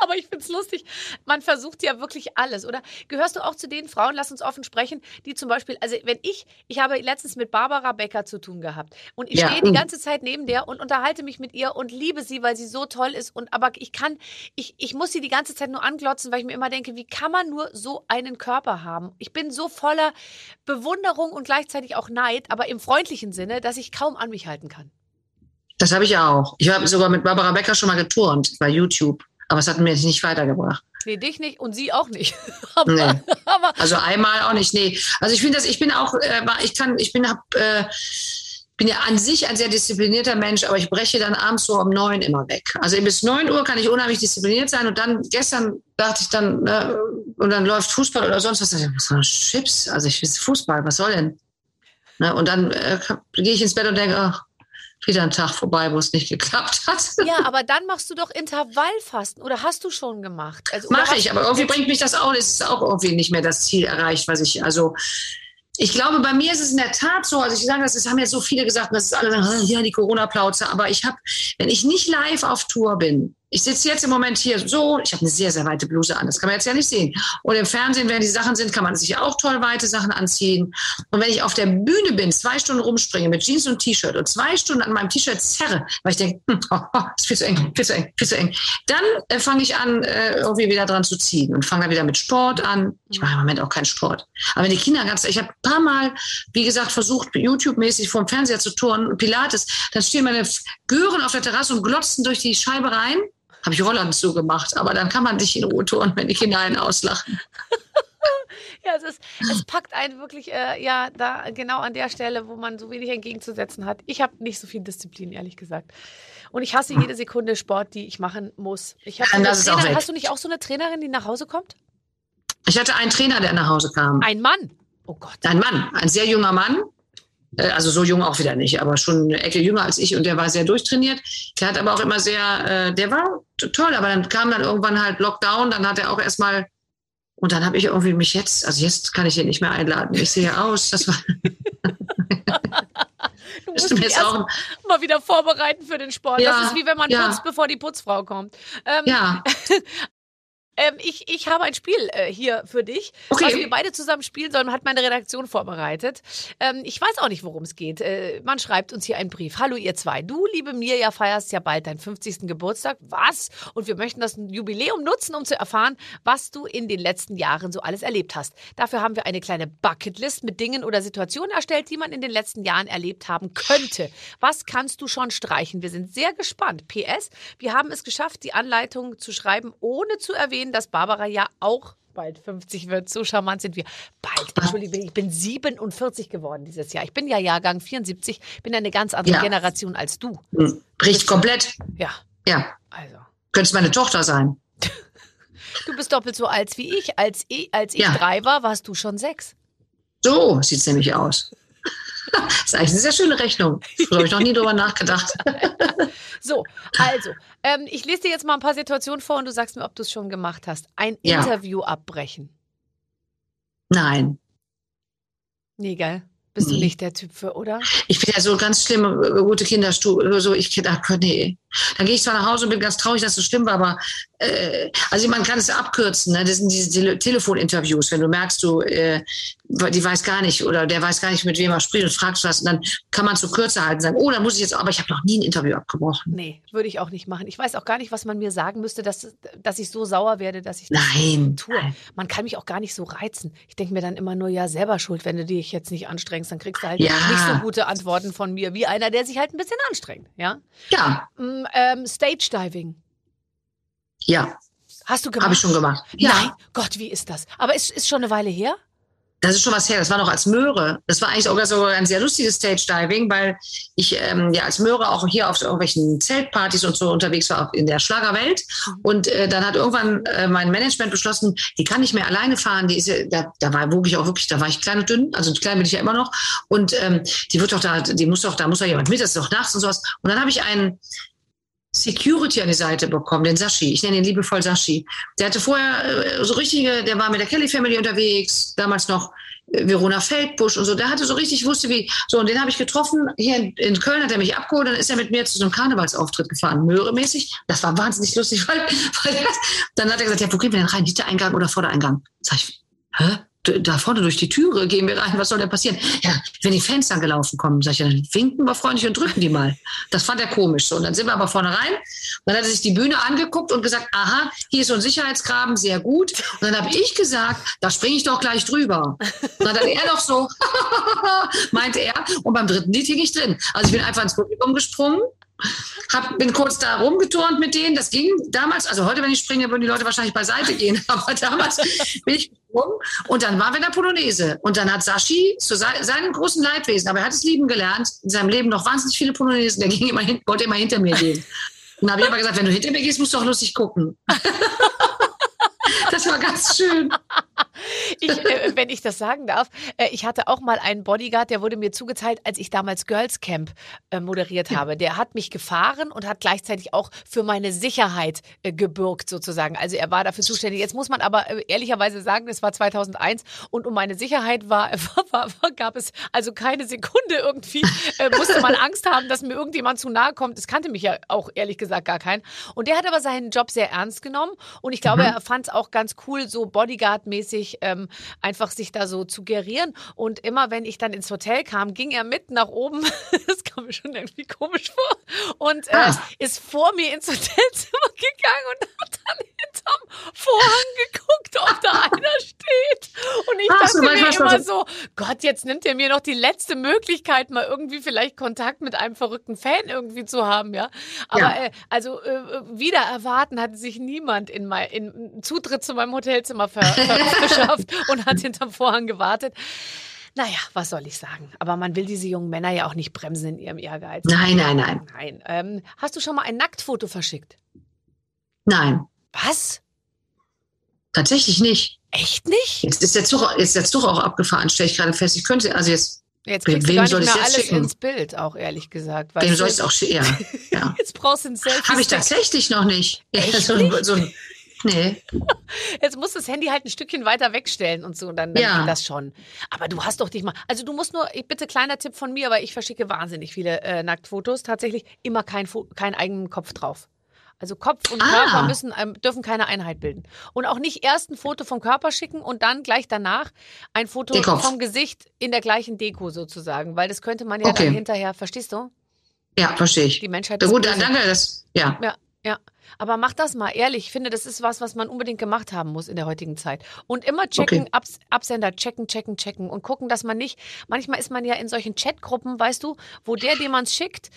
Aber ich find's lustig. Man versucht ja wirklich alles, oder? Gehörst du auch zu den Frauen, lass uns offen sprechen, die zum Beispiel, also wenn ich, ich habe letztens mit Barbara Becker zu tun gehabt und ich Ja. stehe die ganze Zeit neben der und unterhalte mich mit ihr und liebe sie, weil sie so toll ist und aber ich kann, ich, ich muss sie die ganze Zeit nur anglotzen, weil ich mir immer denke, wie kann man nur so einen Körper haben? Ich bin so voller Bewunderung und gleichzeitig auch Neid, aber im freundlichen Sinne, dass ich kaum an mich halten kann. Das habe ich auch. Ich habe sogar mit Barbara Becker schon mal geturnt bei YouTube. Aber es hat mir nicht weitergebracht. Nee, dich nicht und sie auch nicht. aber, Nee. aber Also einmal auch nicht, nee. Also ich finde das, ich bin auch, äh, ich kann, ich bin, hab, äh, bin ja an sich ein sehr disziplinierter Mensch, aber ich breche dann abends so um neun immer weg. Also bis neun Uhr kann ich unheimlich diszipliniert sein und dann gestern dachte ich dann, ne, und dann läuft Fußball oder sonst was. Was soll? Chips? Also ich will Fußball, was soll denn? Ne, und dann äh, gehe ich ins Bett und denke, ach, wieder ein Tag vorbei, wo es nicht geklappt hat. ja, aber dann machst du doch Intervallfasten oder hast du schon gemacht? Also, Mache ich, aber irgendwie bringt mich das auch, es ist auch irgendwie nicht mehr das Ziel erreicht, was ich, also ich glaube, bei mir ist es in der Tat so, also ich sage das, das haben jetzt so viele gesagt, das ist alle, sagen, ja, die Corona-Plauze, aber ich habe, wenn ich nicht live auf Tour bin, ich sitze jetzt im Moment hier so, ich habe eine sehr, sehr weite Bluse an, das kann man jetzt ja nicht sehen. Und im Fernsehen, wenn die Sachen sind, kann man sich auch toll weite Sachen anziehen. Und wenn ich auf der Bühne bin, zwei Stunden rumspringe mit Jeans und T-Shirt und zwei Stunden an meinem T-Shirt zerre, weil ich denke, hm, oh, oh, ist viel zu eng, viel zu eng, viel zu eng, dann äh, fange ich an, äh, irgendwie wieder dran zu ziehen und fange dann wieder mit Sport an. Ich mache im Moment auch keinen Sport. Aber wenn die Kinder ganz, ich habe ein paar Mal, wie gesagt, versucht, YouTube-mäßig vor dem Fernseher zu turnen und Pilates, dann stehen meine Gören auf der Terrasse und glotzen durch die Scheibe rein. Habe ich Rolland zugemacht, aber dann kann man sich in Ruhe turnen, wenn die Kinder einen auslachen. Ja, es, ist, es packt einen wirklich, äh, ja, da genau an der Stelle, wo man so wenig entgegenzusetzen hat. Ich habe nicht so viel Disziplin, ehrlich gesagt. Und ich hasse jede Sekunde Sport, die ich machen muss. Ich hab Ja, das ist auch Trainerin- weg. hast du nicht auch so eine Trainerin, die nach Hause kommt? Ich hatte einen Trainer, der nach Hause kam. Ein Mann. Oh Gott. Ein Mann, ein sehr junger Mann. Äh, Also so jung auch wieder nicht, aber schon eine Ecke jünger als ich und der war sehr durchtrainiert. Der hat aber auch immer sehr, äh, der war toll, aber dann kam dann irgendwann halt Lockdown, dann hat er auch erstmal und dann habe ich irgendwie mich jetzt, also jetzt kann ich ihn nicht mehr einladen. Ich sehe aus, das war Du musst erst auch, mal wieder vorbereiten für den Sport. Ja, das ist wie wenn man ja. putzt, bevor die Putzfrau kommt. Ähm, ja, ähm, ich, ich habe ein Spiel äh, hier für dich, Okay. was wir beide zusammen spielen sollen, hat meine Redaktion vorbereitet. Ähm, ich weiß auch nicht, worum es geht. Äh, man schreibt uns hier einen Brief. Hallo ihr zwei, du, liebe Mirja, feierst ja bald deinen 50. Geburtstag. Was? Und wir möchten das Jubiläum nutzen, um zu erfahren, was du in den letzten Jahren so alles erlebt hast. Dafür haben wir eine kleine Bucketlist mit Dingen oder Situationen erstellt, die man in den letzten Jahren erlebt haben könnte. Was kannst du schon streichen? Wir sind sehr gespannt. PS, wir haben es geschafft, die Anleitung zu schreiben, ohne zu erwähnen, dass Barbara ja auch bald 50 wird. So charmant sind wir. Bald, Entschuldige, ich bin 47 geworden dieses Jahr. Ich bin ja Jahrgang 74, bin eine ganz andere Ja. Generation als du. hm, bricht komplett. Ja, Ja, also. könnte meine Tochter sein. Du bist doppelt so alt wie ich. Als ich, als ich Ja. drei war, warst du schon sechs. So sieht's nämlich aus. Das ist eigentlich eine sehr schöne Rechnung. Da habe ich noch nie drüber nachgedacht. So, also, ähm, ich lese dir jetzt mal ein paar Situationen vor und du sagst mir, ob du es schon gemacht hast. Ein Ja. Interview abbrechen. Nein. Nee, geil. Bist du Nee. nicht der Typ für, oder? Ich bin ja so ganz schlimm, äh, gute Kinderstube, so ich ach, nee. Dann gehe ich zwar nach Hause und bin ganz traurig, dass es so schlimm war, aber äh, also man kann es abkürzen. Ne? Das sind diese Tele Telefoninterviews, wenn du merkst, du, äh, die weiß gar nicht oder der weiß gar nicht, mit wem er spricht und fragst was, und dann kann man es so kürzer halten, sagen, oh, da muss ich jetzt, aber ich habe noch nie ein Interview abgebrochen. Nee, würde ich auch nicht machen. Ich weiß auch gar nicht, was man mir sagen müsste, dass, dass ich so sauer werde, dass ich das Nein. tue. Man kann mich auch gar nicht so reizen. Ich denke mir dann immer nur, ja, selber schuld, wenn du dich jetzt nicht anstrengst, dann kriegst du halt Ja. nicht so gute Antworten von mir, wie einer, der sich halt ein bisschen anstrengt. Ja? Ja, Mm, Ähm, Stage Diving. ja, Hast du gemacht? habe ich schon gemacht. Ja. Nein, Gott, wie ist das? Aber ist, ist schon eine Weile her? Das ist schon was her. Das war noch als Möhre. Das war eigentlich sogar so ein sehr lustiges Stage-Diving, weil ich ähm, ja als Möhre auch hier auf irgendwelchen Zeltpartys und so unterwegs war, auch in der Schlagerwelt. Und äh, dann hat irgendwann äh, mein Management beschlossen, die kann nicht mehr alleine fahren. Die ist ja, da, da war wog ich auch wirklich, da war ich klein und dünn, also klein bin ich ja immer noch. Und ähm, die wird doch da, die muss doch, da muss doch jemand mit, das ist doch nachts und sowas. Und dann habe ich einen Security an die Seite bekommen, den Sashi. Ich nenne ihn liebevoll Sashi. Der hatte vorher äh, so richtige, der war mit der Kelly Family unterwegs, damals noch äh, Verona Feldbusch und so. Der hatte so richtig, wusste wie, so, und den habe ich getroffen. Hier in, in Köln hat er mich abgeholt, dann ist er mit mir zu so einem Karnevalsauftritt gefahren, Möhremäßig. Das war wahnsinnig lustig, weil, weil er, dann hat er gesagt, ja, wo gehen wir denn rein? Hintereingang oder Vordereingang? Sag ich, hä? Da vorne durch die Türe gehen wir rein, was soll denn passieren? Ja, wenn die Fans dann gelaufen kommen, sag ich, dann winken wir freundlich und drücken die mal. Das fand er komisch. So, und dann sind wir aber vorne rein. Und dann hat er sich die Bühne angeguckt und gesagt, aha, hier ist so ein Sicherheitsgraben, sehr gut. Und dann habe ich gesagt, da springe ich doch gleich drüber. Und dann hat er noch so, meinte er. Und beim dritten Lied hing ich drin. Also ich bin einfach ins Publikum gesprungen. Hab, bin kurz da rumgeturnt mit denen. Das ging damals, also heute, wenn ich springe, würden die Leute wahrscheinlich beiseite gehen. Aber damals bin ich. Und dann waren wir in der Polonaise. Und dann hat Sashi zu se seinem großen Leidwesen, aber er hat es lieben gelernt, in seinem Leben noch wahnsinnig viele Polonaisen. Der ging immer hin, wollte immer hinter mir gehen. Und dann habe ich aber gesagt, wenn du hinter mir gehst, musst du auch lustig gucken. das war ganz schön. Ich, äh, wenn ich das sagen darf, äh, ich hatte auch mal einen Bodyguard, der wurde mir zugeteilt, als ich damals Girls Camp äh, moderiert habe. Der hat mich gefahren und hat gleichzeitig auch für meine Sicherheit äh, gebürgt sozusagen. Also er war dafür zuständig. Jetzt muss man aber äh, ehrlicherweise sagen, es war 2001 und um meine Sicherheit war, war, war gab es also keine Sekunde irgendwie, äh, musste man Angst haben, dass mir irgendjemand zu nahe kommt. Das kannte mich ja auch ehrlich gesagt gar keinen. Und der hat aber seinen Job sehr ernst genommen und ich glaube, mhm. er fand es auch ganz cool, so Bodyguard-mäßig ähm, einfach sich da so zu gerieren. Und immer wenn ich dann ins Hotel kam, ging er mit nach oben. das kam mir schon irgendwie komisch vor. Und äh, ah. ist vor mir ins Hotelzimmer gegangen und hat dann hinterm Vorhang geguckt, ob da einer steht. Und ich Ach, dachte so, mir immer so, Gott, jetzt nimmt er mir noch die letzte Möglichkeit, mal irgendwie vielleicht Kontakt mit einem verrückten Fan irgendwie zu haben, ja. Aber ja. Äh, also äh, wieder erwarten hat sich niemand in mein in Zutritt zu meinem Hotelzimmer ver, ver verschafft und hat hinterm Vorhang gewartet. Naja, was soll ich sagen? Aber man will diese jungen Männer ja auch nicht bremsen in ihrem Ehrgeiz. Nein, nein, nein. Nein. Ähm, hast du schon mal ein Nacktfoto verschickt? Nein. Was? Tatsächlich nicht. Echt nicht? Jetzt ist der Zug, jetzt der Zug auch abgefahren, stelle ich gerade fest. Ich könnte, also jetzt. Jetzt kriegst wem du gar nicht soll mehr alles schicken? ins Bild, auch ehrlich gesagt. Wem soll ich es auch schicken? Ja, ja. Jetzt brauchst du ein Selfie. Habe ich tatsächlich noch nicht. Echt so, nicht? So, Nee. Jetzt musst du das Handy halt ein Stückchen weiter wegstellen und so, und dann, dann ja. geht das schon. Aber du hast doch dich mal. Also du musst nur, bitte kleiner Tipp von mir, weil ich verschicke wahnsinnig viele äh, Nacktfotos. Tatsächlich immer kein, kein eigenen Kopf drauf. Also Kopf und ah. Körper müssen, ähm, dürfen keine Einheit bilden. Und auch nicht erst ein Foto vom Körper schicken und dann gleich danach ein Foto vom Gesicht in der gleichen Deko sozusagen, weil das könnte man ja okay. dann hinterher, verstehst du? Ja, verstehe ich. Die Menschheit. Ja, gut, dann danke, das, ja. Ja, ja. Aber mach das mal ehrlich. Ich finde, das ist was, was man unbedingt gemacht haben muss in der heutigen Zeit. Und immer checken, okay. Abs Absender checken, checken, checken und gucken, dass man nicht, manchmal ist man ja in solchen Chatgruppen, weißt du, wo der, dem man schickt,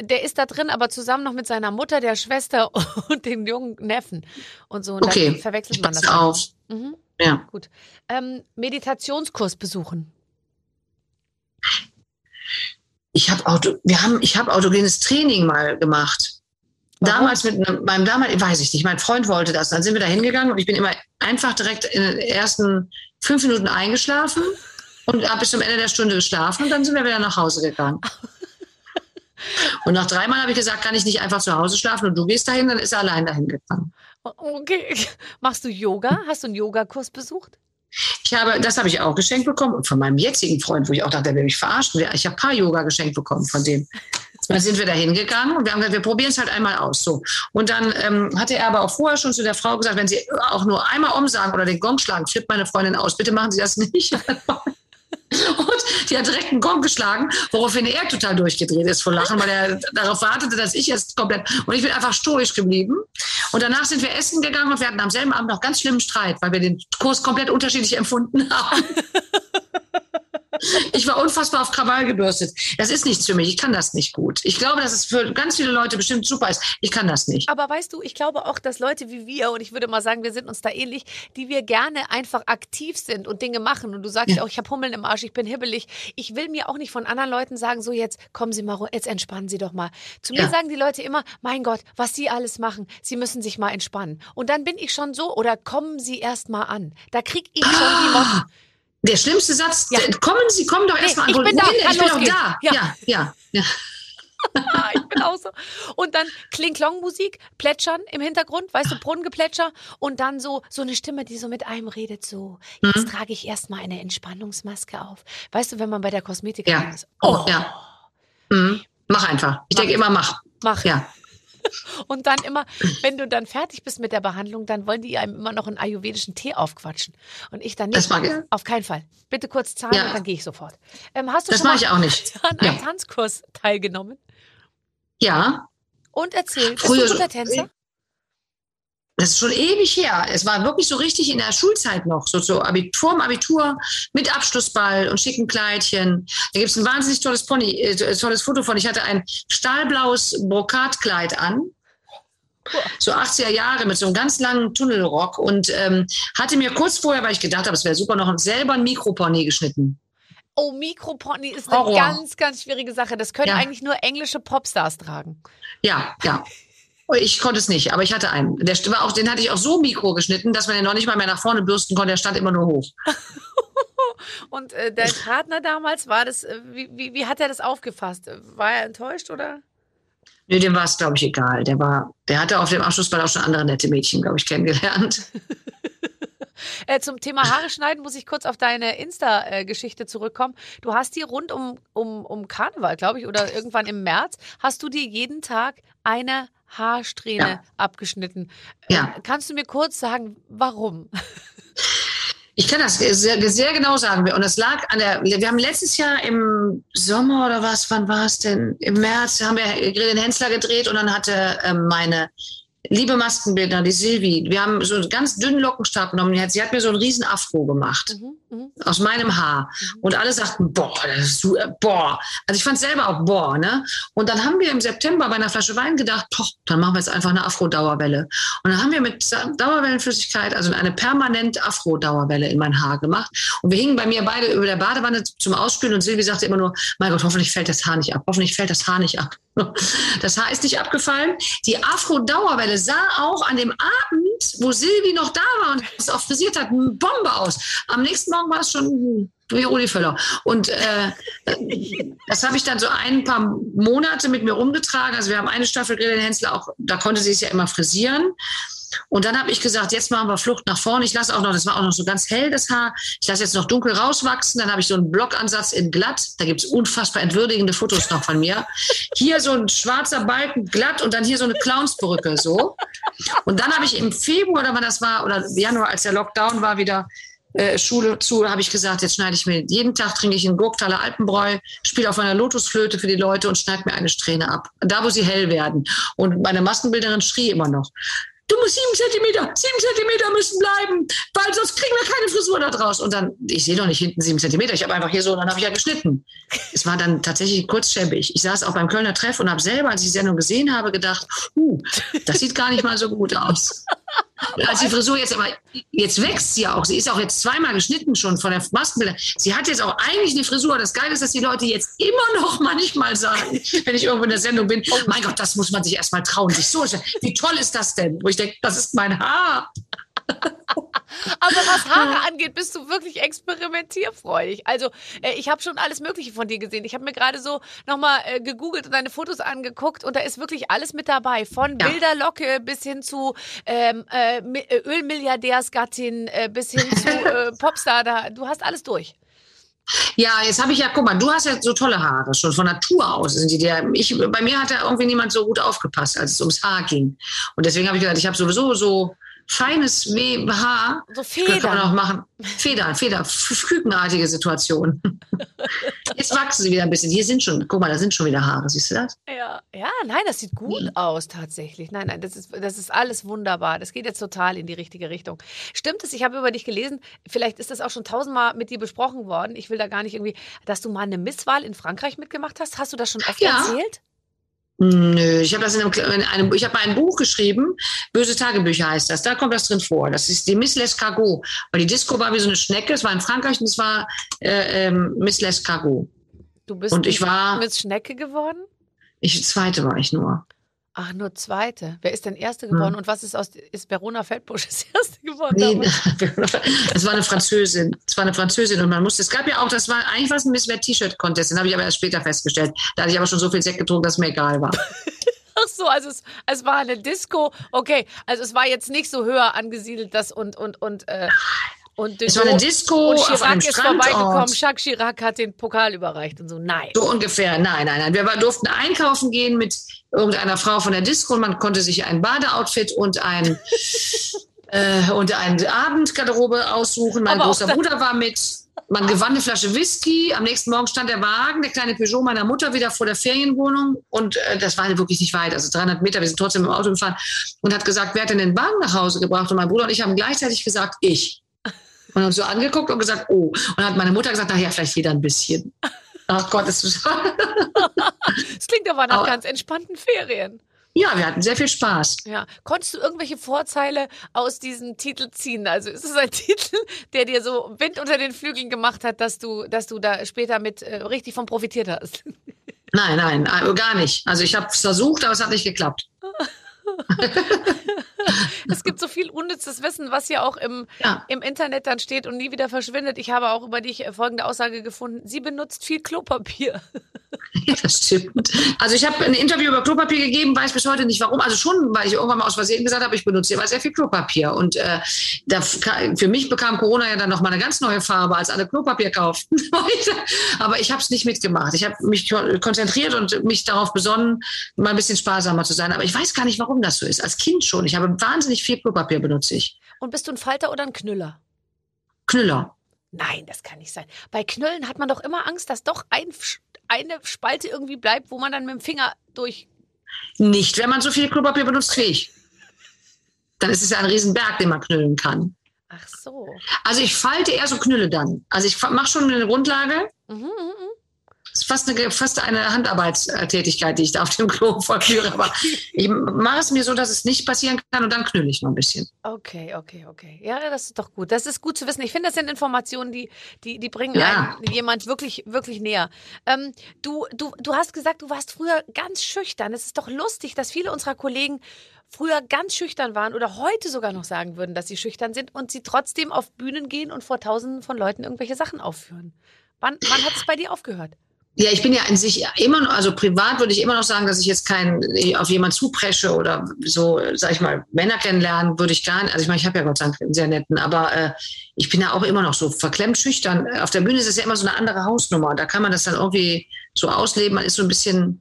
der ist da drin, aber zusammen noch mit seiner Mutter, der Schwester und dem jungen Neffen und so. Und okay. dann verwechselt ich man das. auf. Mhm. Ja. Gut. Ähm, Meditationskurs besuchen. Ich habe Auto, wir haben, ich habe autogenes Training mal gemacht. Damals mit meinem damals, weiß ich nicht, mein Freund wollte das. Dann sind wir da hingegangen und ich bin immer einfach direkt in den ersten fünf Minuten eingeschlafen und habe bis zum Ende der Stunde geschlafen und dann sind wir wieder nach Hause gegangen. Und nach dreimal habe ich gesagt, kann ich nicht einfach zu Hause schlafen und du gehst dahin, dann ist er allein dahin gegangen. Okay. Machst du Yoga? Hast du einen Yogakurs besucht? Ich habe, das habe ich auch geschenkt bekommen von meinem jetzigen Freund, wo ich auch dachte, der will mich verarschen. Ich habe ein paar Yoga geschenkt bekommen von dem. Dann sind wir da hingegangen und wir haben gesagt, wir probieren es halt einmal aus. So. Und dann ähm, hatte er aber auch vorher schon zu der Frau gesagt, wenn Sie auch nur einmal umsagen oder den Gong schlagen, flippt meine Freundin aus. Bitte machen Sie das nicht. Und die hat direkt einen Gong geschlagen, woraufhin er total durchgedreht ist vor Lachen, weil er darauf wartete, dass ich jetzt komplett. Und ich bin einfach stoisch geblieben. Und danach sind wir essen gegangen und wir hatten am selben Abend noch ganz schlimmen Streit, weil wir den Kurs komplett unterschiedlich empfunden haben. Ich war unfassbar auf Krawall gebürstet. Das ist nichts für mich. Ich kann das nicht gut. Ich glaube, dass es für ganz viele Leute bestimmt super ist. Ich kann das nicht. Aber weißt du, ich glaube auch, dass Leute wie wir, und ich würde mal sagen, wir sind uns da ähnlich, die wir gerne einfach aktiv sind und Dinge machen. Und du sagst ja auch, ich habe Hummeln im Arsch, ich bin hibbelig. Ich will mir auch nicht von anderen Leuten sagen, so jetzt kommen Sie mal, jetzt entspannen Sie doch mal. Zu mir ja. sagen die Leute immer, mein Gott, was Sie alles machen, Sie müssen sich mal entspannen. Und dann bin ich schon so, oder kommen Sie erst mal an. Da krieg ich schon die Motten. Der schlimmste Satz, ja. kommen Sie, kommen doch erstmal nee, an. Ich bin, da, ich bin auch da. Ja, ja, ja. ja. ich bin auch so. Und dann Kling-Klong-Musik, Plätschern im Hintergrund, weißt du, Brunnengeplätscher und dann so, so eine Stimme, die so mit einem redet, so, jetzt mhm. trage ich erstmal eine Entspannungsmaske auf. Weißt du, wenn man bei der Kosmetik ja. ist. Oh, ja. Mhm. Mach einfach. Ich denke immer, mach. Mach. Ja. Und dann immer, wenn du dann fertig bist mit der Behandlung, dann wollen die einem immer noch einen ayurvedischen Tee aufquatschen. Und ich dann nicht. Das mag ich. Auf keinen Fall. Bitte kurz zahlen ja. und dann gehe ich sofort. Ähm, hast du das schon mal ich auch nicht. an einem ja. Tanzkurs teilgenommen? Ja. Und erzähl, bist Früher, du guter Tänzer? Das ist schon ewig her. Es war wirklich so richtig in der Schulzeit noch, so, so Abitur, vorm Abitur mit Abschlussball und schicken Kleidchen. Da gibt es ein wahnsinnig tolles Pony, äh, tolles Foto von. Ich hatte ein stahlblaues Brokatkleid an. So 80er Jahre mit so einem ganz langen Tunnelrock und ähm, hatte mir kurz vorher, weil ich gedacht habe, es wäre super, noch selber ein Mikropony geschnitten. Oh, Mikropony ist eine Horror. ganz, ganz schwierige Sache. Das können Ja. eigentlich nur englische Popstars tragen. Ja, ja. Ich konnte es nicht, aber ich hatte einen. Der war auch, den hatte ich auch so mikro geschnitten, dass man den noch nicht mal mehr nach vorne bürsten konnte. Der stand immer nur hoch. Und äh, dein Partner damals, war das, äh, wie, wie, wie hat er das aufgefasst? War er enttäuscht oder? Nee, dem war es, glaube ich, egal. Der war, der hatte auf dem Abschlussball auch schon andere nette Mädchen, glaube ich, kennengelernt. Äh, zum Thema Haare schneiden muss ich kurz auf deine Insta-Geschichte zurückkommen. Du hast dir rund um, um, um Karneval, glaube ich, oder irgendwann im März, hast du dir jeden Tag eine Haarsträhne Ja. abgeschnitten. Ja. Äh, kannst du mir kurz sagen, warum? Ich kann das sehr, sehr genau sagen. Und das lag an der, wir haben letztes Jahr im Sommer oder was, wann war es denn? Im März haben wir Grill den Hensler gedreht und dann hatte ähm, meine liebe Maskenbildnerin, die Silvi, wir haben so einen ganz dünnen Lockenstab genommen. Sie hat mir so einen riesen Afro gemacht. Mhm, mhm. aus meinem Haar. Und alle sagten, boah, das ist so, äh, boah. Also ich fand es selber auch, boah, ne? Und dann haben wir im September bei einer Flasche Wein gedacht, poch, dann machen wir jetzt einfach eine Afro-Dauerwelle. Und dann haben wir mit Dauerwellenflüssigkeit, also eine permanent Afro-Dauerwelle in mein Haar gemacht. Und wir hingen bei mir beide über der Badewanne zum Ausspülen und Silvi sagte immer nur, mein Gott, hoffentlich fällt das Haar nicht ab. Hoffentlich fällt das Haar nicht ab. Das Haar ist nicht abgefallen. Die Afro-Dauerwelle sah auch an dem Abend, wo Silvi noch da war und es auch frisiert hat, eine Bombe aus. Am nächsten Morgen war es schon wie Uli Völler. Und äh, das habe ich dann so ein paar Monate mit mir rumgetragen. Also wir haben eine Staffel Grill den Hensler auch, da konnte sie es ja immer frisieren. Und dann habe ich gesagt, jetzt machen wir Flucht nach vorne. Ich lasse auch noch, das war auch noch so ganz hell, das Haar. Ich lasse jetzt noch dunkel rauswachsen. Dann habe ich so einen Blockansatz in glatt. Da gibt es unfassbar entwürdigende Fotos noch von mir. Hier so ein schwarzer Balken glatt und dann hier so eine Clownsbrücke so. Und dann habe ich im Februar, oder wann das war, oder Januar, als der Lockdown war, wieder äh, Schule zu, habe ich gesagt, jetzt schneide ich mir jeden Tag trinke ich einen Gurktaler Alpenbräu, spiele auf einer Lotusflöte für die Leute und schneide mir eine Strähne ab. Da, wo sie hell werden. Und meine Maskenbilderin schrie immer noch. Du musst sieben Zentimeter, sieben Zentimeter müssen bleiben, weil sonst kriegen wir keine Frisur da draus. Und dann, ich sehe doch nicht hinten sieben Zentimeter, ich habe einfach hier so, und dann habe ich ja geschnitten. Es war dann tatsächlich kurz schäbig. Ich saß auch beim Kölner Treff und habe selber, als ich die Sendung gesehen habe, gedacht, uh, das sieht gar nicht mal so gut aus. Als die Frisur jetzt aber, jetzt wächst sie auch. Sie ist auch jetzt zweimal geschnitten schon von der Maskenbilder. Sie hat jetzt auch eigentlich eine Frisur. Das Geile ist, dass die Leute jetzt immer noch manchmal sagen, wenn ich irgendwo in der Sendung bin, mein Gott, das muss man sich erst mal trauen, sich so, wie toll ist das denn? Wo ich denke, das ist mein Haar. Aber was Haare angeht, bist du wirklich experimentierfreudig. Also äh, ich habe schon alles Mögliche von dir gesehen. Ich habe mir gerade so nochmal äh, gegoogelt und deine Fotos angeguckt und da ist wirklich alles mit dabei. Von Ja. Bilderlocke bis hin zu ähm, äh, äh, Ölmilliardärsgattin äh, bis hin zu äh, Popstar. Da, du hast alles durch. Ja, jetzt habe ich ja, guck mal, du hast ja so tolle Haare schon von Natur aus. Sind die dir, ich, bei mir hat da irgendwie niemand so gut aufgepasst, als es ums Haar ging. Und deswegen habe ich gedacht, ich habe sowieso so feines Haar. So Das kann man auch Federn. machen. Federn, Feder, f- kükenartige Situation. Jetzt wachsen sie wieder ein bisschen. Hier sind schon, guck mal, da sind schon wieder Haare, siehst du das? Ja, ja, nein, das sieht gut aus tatsächlich. Nein, nein, das ist, das ist alles wunderbar. Das geht jetzt total in die richtige Richtung. Stimmt es? Ich habe über dich gelesen. Vielleicht ist das auch schon tausendmal mit dir besprochen worden. Ich will da gar nicht irgendwie, dass du mal eine Misswahl in Frankreich mitgemacht hast. Hast du das schon oft Ja. erzählt? Nö, ich habe das in einem, in einem ich habe mal ein Buch geschrieben, Böse Tagebücher heißt das. Da kommt das drin vor. Das ist die Miss Lescargot. Weil die Disco war wie so eine Schnecke. Es war in Frankreich und es war äh, ähm, Miss Lescargot. Du bist Und ich war- Miss Schnecke geworden? Ich, zweite war ich nur. Ach, nur zweite. Wer ist denn erste Hm. geworden? Und was ist aus ist Verona Feldbusch das erste geworden? Nee, das war eine Französin. Das war eine Französin und man musste, es gab ja auch, das war eigentlich was ein Miss Wet T-Shirt Contest, den habe ich aber erst später festgestellt. Da hatte ich aber schon so viel Sekt getrunken, dass mir egal war. Ach so, also es, es war eine Disco. Okay, also es war jetzt nicht so höher angesiedelt, das und und und äh, und Es war eine Disco. Und auf einem Chirac ist vorbeigekommen. Jacques Chirac hat den Pokal überreicht und so. Nein. So ungefähr. Nein, nein, nein. Wir durften einkaufen gehen mit irgendeiner Frau von der Disco und man konnte sich ein Badeoutfit und ein Äh, und eine Abendgarderobe aussuchen. Mein Aber großer Bruder war mit. Man gewann eine Flasche Whisky. Am nächsten Morgen stand der Wagen, der kleine Peugeot meiner Mutter wieder vor der Ferienwohnung. Und äh, das war wirklich nicht weit, also 300 Meter. Wir sind trotzdem im Auto gefahren und hat gesagt, wer hat denn den Wagen nach Hause gebracht? Und mein Bruder und ich haben gleichzeitig gesagt, ich. Und haben so angeguckt und gesagt, oh. Und dann hat meine Mutter gesagt, nachher vielleicht jeder ein bisschen. Ach Gott, das ist Das klingt aber nach Aber- ganz entspannten Ferien. Ja, wir hatten sehr viel Spaß. Ja. Konntest du irgendwelche Vorteile aus diesem Titel ziehen? Also ist es ein Titel, der dir so Wind unter den Flügeln gemacht hat, dass du, dass du da später mit äh, richtig von profitiert hast? Nein, nein, äh, gar nicht. Also ich habe es versucht, aber es hat nicht geklappt. Es gibt so viel unnützes Wissen, was ja auch im, Ja. im Internet dann steht und nie wieder verschwindet. Ich habe auch über dich äh, folgende Aussage gefunden. Sie benutzt viel Klopapier. Das stimmt. Also ich habe ein Interview über Klopapier gegeben, weiß bis heute nicht warum. Also schon, weil ich irgendwann mal aus Versehen gesagt habe, ich benutze immer sehr viel Klopapier. Und äh, da, für mich bekam Corona ja dann noch mal eine ganz neue Farbe, als alle Klopapier kauften. Aber ich habe es nicht mitgemacht. Ich habe mich ko- konzentriert und mich darauf besonnen, mal ein bisschen sparsamer zu sein. Aber ich weiß gar nicht, warum das so ist. Als Kind schon. Ich habe wahnsinnig viel Klopapier benutze ich. Und bist du ein Falter oder ein Knüller? Knüller. Nein, das kann nicht sein. Bei Knüllen hat man doch immer Angst, dass doch ein, eine Spalte irgendwie bleibt, wo man dann mit dem Finger durch. Nicht, wenn man so viel Klopapier benutzt wie ich. Dann ist es ja ein Riesenberg, den man knüllen kann. Ach so. Also ich falte eher so Knülle dann. Also ich mache schon eine Grundlage. Mhm, mhm, mhm. Das ist fast eine, fast eine Handarbeitstätigkeit, die ich da auf dem Klo vollführe. Aber ich mache es mir so, dass es nicht passieren kann und dann knülle ich noch ein bisschen. Okay, okay, okay. Ja, das ist doch gut. Das ist gut zu wissen. Ich finde, das sind Informationen, die, die, die bringen Ja. einen jemand wirklich, wirklich näher. Ähm, du, du, du hast gesagt, du warst früher ganz schüchtern. Es ist doch lustig, dass viele unserer Kollegen früher ganz schüchtern waren oder heute sogar noch sagen würden, dass sie schüchtern sind und sie trotzdem auf Bühnen gehen und vor tausenden von Leuten irgendwelche Sachen aufführen. Wann, wann hat es bei dir aufgehört? Ja, ich bin ja in sich immer noch, also privat würde ich immer noch sagen, dass ich jetzt kein auf jemand zupresche oder so, sag ich mal, Männer kennenlernen würde ich gar nicht. Also ich meine, ich habe ja Gott sei Dank einen sehr netten, aber äh, ich bin ja auch immer noch so verklemmt schüchtern. Auf der Bühne ist es ja immer so eine andere Hausnummer. Da kann man das dann irgendwie so ausleben. Man ist so ein bisschen,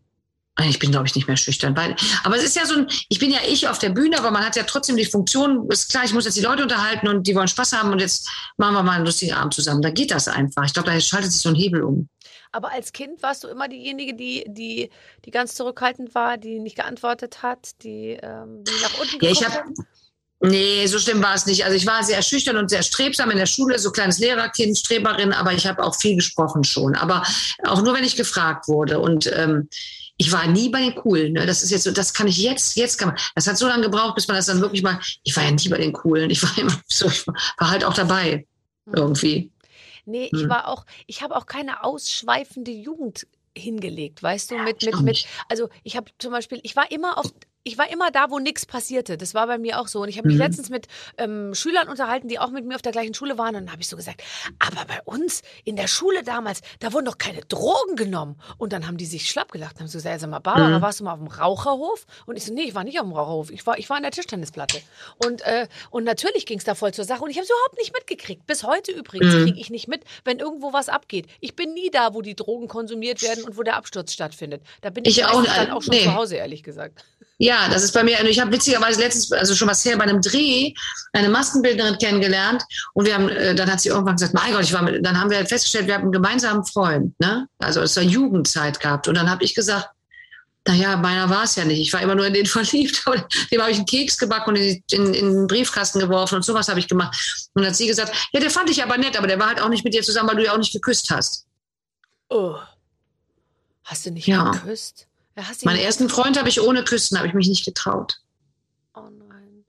ich bin glaube ich nicht mehr schüchtern. Weil, aber es ist ja so ein, ich bin ja ich auf der Bühne, aber man hat ja trotzdem die Funktion, ist klar, ich muss jetzt die Leute unterhalten und die wollen Spaß haben und jetzt machen wir mal einen lustigen Abend zusammen. Da geht das einfach. Ich glaube, da schaltet sich so ein Hebel um. Aber als Kind warst du immer diejenige, die, die, die ganz zurückhaltend war, die nicht geantwortet hat, die, ähm, die nach unten Ja, ich geguckt hab- hat? Nee, so schlimm war es nicht. Also ich war sehr schüchtern und sehr strebsam in der Schule, so kleines Lehrerkind, Streberin, aber ich habe auch viel gesprochen schon. Aber auch nur, wenn ich gefragt wurde. Und ähm, ich war nie bei den Coolen. Ne? Das ist jetzt so, das kann ich jetzt, jetzt kann man. Das hat so lange gebraucht, bis man das dann wirklich mal. Ich war ja nie bei den Coolen. Ich war immer so, ich war halt auch dabei. Hm. Irgendwie. Nee, ich Hm. war auch, ich habe auch keine ausschweifende Jugend hingelegt, weißt du, mit, mit, mit, also ich habe zum Beispiel, ich war immer auf, ich war immer da, wo nichts passierte. Das war bei mir auch so. Und ich habe mich Mhm. letztens mit ähm, Schülern unterhalten, die auch mit mir auf der gleichen Schule waren. Und dann habe ich so gesagt, aber bei uns in der Schule damals, da wurden doch keine Drogen genommen. Und dann haben die sich schlapp gelacht und haben so gesagt, sag mal, Barbara, Mhm. warst du mal auf dem Raucherhof? Und ich so, nee, ich war nicht auf dem Raucherhof. Ich war, ich war in der Tischtennisplatte. Und, äh, und natürlich ging es da voll zur Sache. Und ich habe es überhaupt nicht mitgekriegt. Bis heute übrigens Mhm. kriege ich nicht mit, wenn irgendwo was abgeht. Ich bin nie da, wo die Drogen konsumiert werden und wo der Absturz stattfindet. Da bin ich, Ich auch dann auch schon Nee. zu Hause, ehrlich gesagt. Ja, das ist bei mir. Ich habe witzigerweise letztens, also schon was her, bei einem Dreh eine Maskenbildnerin kennengelernt und wir haben, äh, dann hat sie irgendwann gesagt, mein Gott, ich war mit, dann haben wir festgestellt, wir haben einen gemeinsamen Freund, ne? Also es war Jugendzeit gehabt und dann habe ich gesagt, naja, meiner war es ja nicht. Ich war immer nur in den verliebt. Aber dem habe ich einen Keks gebacken und in, in, in den Briefkasten geworfen und sowas habe ich gemacht. Und dann hat sie gesagt, ja, der fand ich aber nett, aber der war halt auch nicht mit dir zusammen, weil du ja auch nicht geküsst hast. Oh. Hast du nicht Ja. geküsst? Meinen ersten Freund habe ich ohne Küssen, habe ich mich nicht getraut. Oh nein.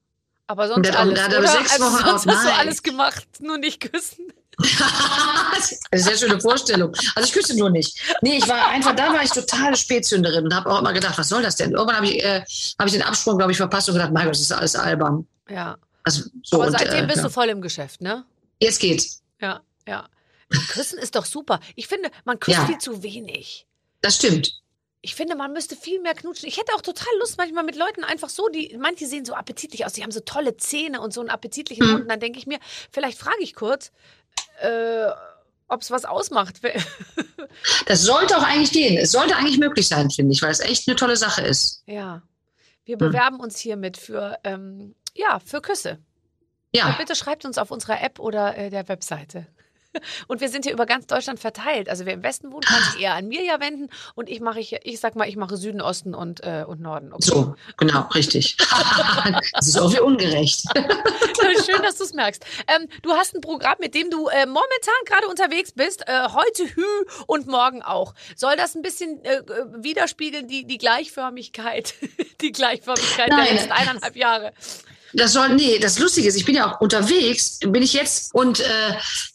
Aber sonst hat alles, hat sechs also Wochen sonst auf- hast du alles gemacht, nur nicht küssen. das ist eine sehr schöne Vorstellung. Also ich küsse nur nicht. Nee, ich war einfach, da war ich totale Spätzünderin und habe auch immer gedacht, was soll das denn? Irgendwann habe ich, äh, hab ich den Absprung, glaube ich, verpasst und gedacht, mein Gott, das ist alles albern. Ja. Also, so, Aber und, seitdem äh, bist ja. du voll im Geschäft, ne? Jetzt geht's. Ja, ja. Küssen ist doch super. Ich finde, man küsst Ja. viel zu wenig. Das stimmt. Ich finde, man müsste viel mehr knutschen. Ich hätte auch total Lust manchmal mit Leuten einfach so, die, manche sehen so appetitlich aus, die haben so tolle Zähne und so einen appetitlichen Mhm. Mund. Und dann denke ich mir, vielleicht frage ich kurz, äh, ob es was ausmacht. Das sollte auch eigentlich gehen. Es sollte eigentlich möglich sein, finde ich, weil es echt eine tolle Sache ist. ja. Wir Mhm. bewerben uns hiermit für, ähm, ja, für Küsse. Ja. Bitte schreibt uns auf unserer App oder äh, der Webseite. Und wir sind hier über ganz Deutschland verteilt. Also wer im Westen wohnt, kann sich eher an mir ja wenden. Und ich mache, ich, ich sag mal, ich mache Süden, Osten und, äh, und Norden. Okay. So, genau, richtig. das ist auch wie ungerecht. Schön, dass du es merkst. Ähm, du hast ein Programm, mit dem du äh, momentan gerade unterwegs bist. Äh, heute Hü und morgen auch. Soll das ein bisschen äh, widerspiegeln, die, die Gleichförmigkeit, die Gleichförmigkeit Nein. der letzten eineinhalb Jahre? Das soll, nee, das Lustige ist, ich bin ja auch unterwegs, bin ich jetzt und äh,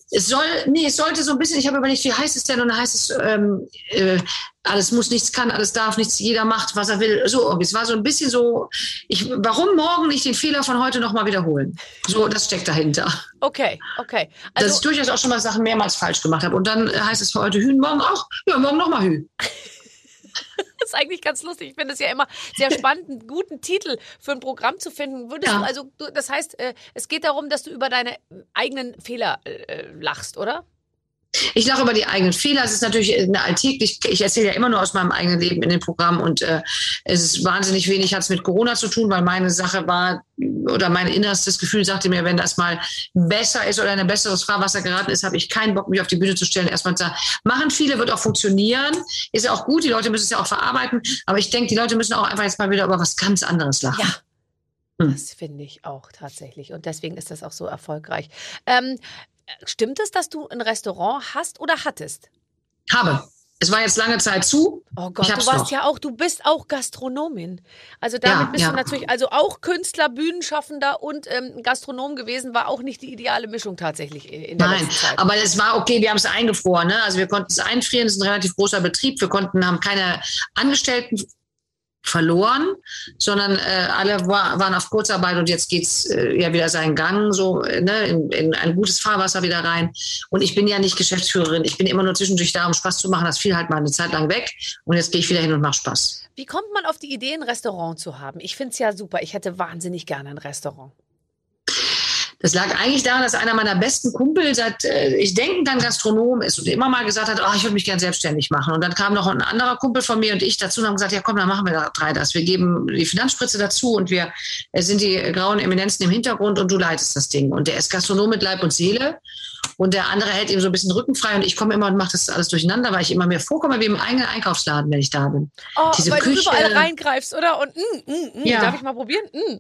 es soll, nee, es sollte so ein bisschen, ich habe überlegt, wie heißt es denn? Und dann heißt es, ähm, äh, alles muss, nichts kann, alles darf, nichts, jeder macht, was er will. So, es war so ein bisschen so, ich, warum morgen nicht den Fehler von heute nochmal wiederholen? So, das steckt dahinter. Okay, okay. Dass Also, ich durchaus auch schon mal Sachen mehrmals falsch gemacht habe. Und dann heißt es für heute Hühn, morgen auch, ja, morgen nochmal Hühn. Ist eigentlich ganz lustig. Ich finde es ja immer sehr spannend, einen guten Titel für ein Programm zu finden. Würdest Ja. du, also, du, das heißt, äh, es geht darum, dass du über deine eigenen Fehler äh, lachst, oder? Ich lache über die eigenen Fehler. Es ist natürlich eine alltäglich. Ich erzähle ja immer nur aus meinem eigenen Leben in dem Programm und äh, es ist wahnsinnig wenig hat es mit Corona zu tun, weil meine Sache war oder mein innerstes Gefühl sagte mir, wenn das mal besser ist oder in ein besseres Fahrwasser geraten ist, habe ich keinen Bock, mich auf die Bühne zu stellen. Erstmal zu sagen, machen viele, wird auch funktionieren, ist ja auch gut. Die Leute müssen es ja auch verarbeiten, aber ich denke, die Leute müssen auch einfach jetzt mal wieder über was ganz anderes lachen. Ja. Hm. Das finde ich auch tatsächlich. Und deswegen ist das auch so erfolgreich. Ähm, stimmt es, dass du ein Restaurant hast oder hattest? Habe. Es war jetzt lange Zeit zu. Oh Gott, du warst noch. ja auch, du bist auch Gastronomin. Also damit Ja, bist ja. du natürlich, also auch Künstler, Bühnenschaffender und ähm, Gastronom gewesen, war auch nicht die ideale Mischung tatsächlich in der Nein, Zeit. aber es war okay, wir haben es eingefroren. Ne? Also wir konnten es einfrieren, es ist ein relativ großer Betrieb. Wir konnten, haben keine Angestellten verloren, sondern äh, alle war, waren auf Kurzarbeit und jetzt geht's äh, ja wieder seinen Gang so ne, in, in ein gutes Fahrwasser wieder rein. Und ich bin ja nicht Geschäftsführerin, ich bin immer nur zwischendurch da, um Spaß zu machen. Das fiel halt mal eine Zeit lang weg und jetzt gehe ich wieder hin und mache Spaß. Wie kommt man auf die Idee, ein Restaurant zu haben? Ich finde es ja super. Ich hätte wahnsinnig gerne ein Restaurant. Das lag eigentlich daran, dass einer meiner besten Kumpel seit äh, ich denken dann Gastronom ist und immer mal gesagt hat, oh, ich würde mich gern selbstständig machen. Und dann kam noch ein anderer Kumpel von mir und ich dazu und haben gesagt, ja komm, dann machen wir da drei das. Wir geben die Finanzspritze dazu und wir äh, sind die grauen Eminenzen im Hintergrund und du leitest das Ding. Und der ist Gastronom mit Leib und Seele und der andere hält ihm so ein bisschen Rücken frei und ich komme immer und mache das alles durcheinander, weil ich immer mir vorkomme wie im eigenen Einkaufsladen, wenn ich da bin. Oh, Diese weil Küche- du überall reingreifst, oder? Und mm, mm, mm, Ja. darf ich mal probieren? Mm.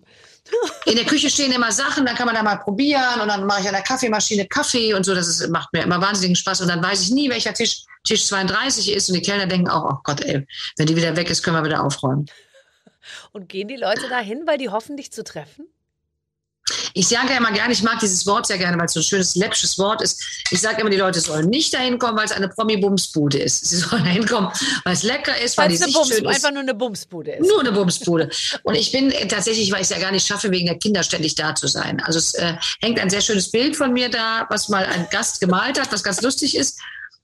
In der Küche stehen immer Sachen, dann kann man da mal probieren und dann mache ich an der Kaffeemaschine Kaffee und so. Das ist, macht mir immer wahnsinnigen Spaß. Und dann weiß ich nie, welcher Tisch Tisch 32 ist. Und die Kellner denken auch, oh Gott, ey, wenn die wieder weg ist, können wir wieder aufräumen. Und gehen die Leute dahin, weil die hoffen, dich zu treffen? Ich sage ja immer gerne, ich mag dieses Wort sehr gerne, weil es so ein schönes, läppisches Wort ist. Ich sage immer, die Leute sollen nicht dahin kommen, weil es eine Promi-Bumsbude ist. Sie sollen dahin kommen, weil es lecker ist, weil es schön ist. einfach nur eine Bumsbude ist. Nur eine Bumsbude. Und ich bin äh, tatsächlich, weil ich es ja gar nicht schaffe, wegen der Kinder ständig da zu sein. Also es äh, hängt ein sehr schönes Bild von mir da, was mal ein Gast gemalt hat, was ganz lustig ist.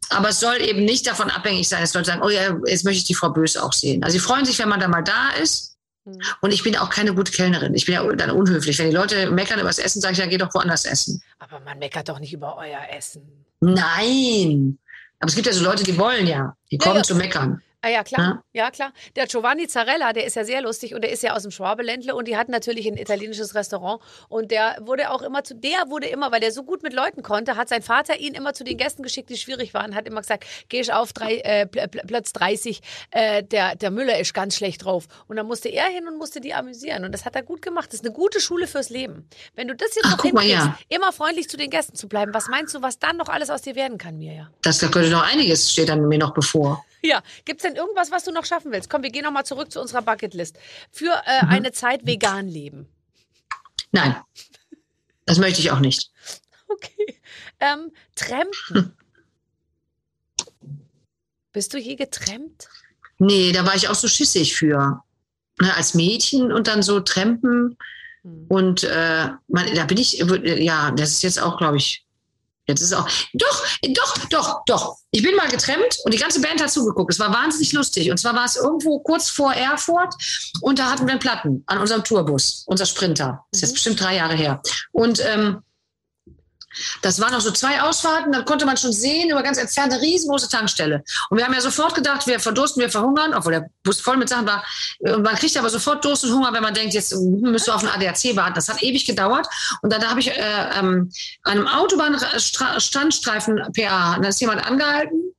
Aber es soll eben nicht davon abhängig sein, dass Leute sagen, oh ja, jetzt möchte ich die Frau Bös auch sehen. Also sie freuen sich, wenn man da mal da ist. Hm. Und ich bin auch keine gute Kellnerin. Ich bin ja dann unhöflich. Wenn die Leute meckern über das Essen, sage ich, ja, geh doch woanders essen. Aber man meckert doch nicht über euer Essen. Nein. Aber es gibt ja so Leute, die wollen ja. Die Ja, kommen ja. zu meckern. Ah ja, klar. Ja, klar. Der Giovanni Zarella, der ist ja sehr lustig und der ist ja aus dem Schwabeländle und die hat natürlich ein italienisches Restaurant und der wurde auch immer zu, der wurde immer, weil der so gut mit Leuten konnte, hat sein Vater ihn immer zu den Gästen geschickt, die schwierig waren, hat immer gesagt, geh ich auf drei, äh, Pl- Pl- Platz 30, äh, der, der Müller ist ganz schlecht drauf. Und dann musste er hin und musste die amüsieren und das hat er gut gemacht. Das ist eine gute Schule fürs Leben. Wenn du das jetzt Ach, noch hinkriegst, ja. immer freundlich zu den Gästen zu bleiben, was meinst du, was dann noch alles aus dir werden kann, Mirja? Das da könnte noch einiges, steht dann mir noch bevor. Ja, gibt's denn irgendwas, was du noch schaffen willst? Komm, wir gehen noch mal zurück zu unserer Bucketlist. Für äh, eine Zeit vegan leben. Nein. Das möchte ich auch nicht. Okay. Ähm, Trampen. Bist du je getrennt? Nee, da war ich auch so schissig für. Ne, als Mädchen und dann so Trampen. Hm. Und äh, man, da bin ich, ja, das ist jetzt auch, glaube ich, jetzt ist auch, doch, doch, doch, doch. Ich bin mal getrennt und die ganze Band hat zugeguckt. Es war wahnsinnig lustig. Und zwar war es irgendwo kurz vor Erfurt und da hatten wir einen Platten an unserem Tourbus, unser Sprinter. Das ist jetzt Mhm. bestimmt drei Jahre her. Und ähm, Das waren noch so zwei Ausfahrten, da konnte man schon sehen, über ganz entfernte riesengroße Tankstelle. Und wir haben ja sofort gedacht, wir verdursten, wir verhungern, obwohl der Bus voll mit Sachen war. Und man kriegt aber sofort Durst und Hunger, wenn man denkt, jetzt müsst ihr auf den ADAC warten. Das hat ewig gedauert. Und dann habe ich äh, ähm, einem Autobahnstandstreifen PA, da ist jemand angehalten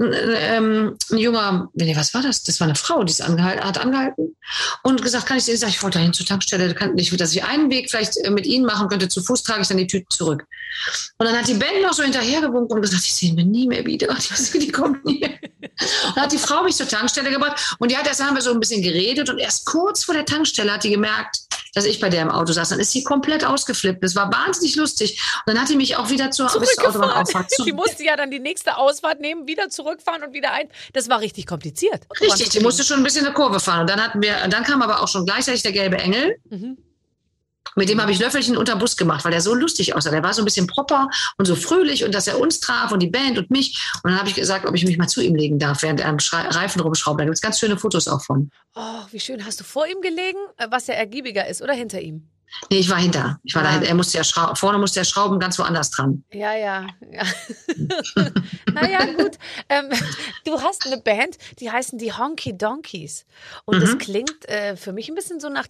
ähm, ein junger, nee, was war das? Das war eine Frau, die ist angehalten, hat angehalten und gesagt, kann ich sagen, ich wollte dahin zur Tankstelle, kann nicht, dass ich einen Weg vielleicht äh, mit Ihnen machen könnte, zu Fuß trage ich dann die Tüten zurück. Und dann hat die Band noch so hinterhergewunken und gesagt, die sehen wir nie mehr wieder. Die, die kommt nie. Und dann hat die Frau mich zur Tankstelle gebracht und die hat erst haben wir so ein bisschen geredet und erst kurz vor der Tankstelle hat die gemerkt, dass ich bei der im Auto saß. Dann ist sie komplett ausgeflippt. Das war wahnsinnig lustig. Und dann hat die mich auch wieder zur, zur Autobahnauffahrt. Die musste ja dann die nächste Ausfahrt nehmen, wieder zurückfahren und wieder ein. Das war richtig kompliziert. Richtig, die musste schon ein bisschen eine Kurve fahren. Und dann hatten wir, dann kam aber auch schon gleichzeitig der gelbe Engel. Mhm. Mit dem habe ich Löffelchen unter Bus gemacht, weil der so lustig aussah. Der war so ein bisschen proper und so fröhlich und dass er uns traf und die Band und mich. Und dann habe ich gesagt, ob ich mich mal zu ihm legen darf, während er am Reifen rumschraubt. Da gibt es ganz schöne Fotos auch von. Oh, wie schön. Hast du vor ihm gelegen, äh, was ja ergiebiger ist, oder hinter ihm? Nee, ich war hinter. Ich war ja. dahinter. Er musste ja schrauben, vorne musste er schrauben, ganz woanders dran. Ja, ja. ja. naja, gut. Ähm, du hast eine Band, die heißen die Honky Donkeys. Und mhm. das klingt äh, für mich ein bisschen so nach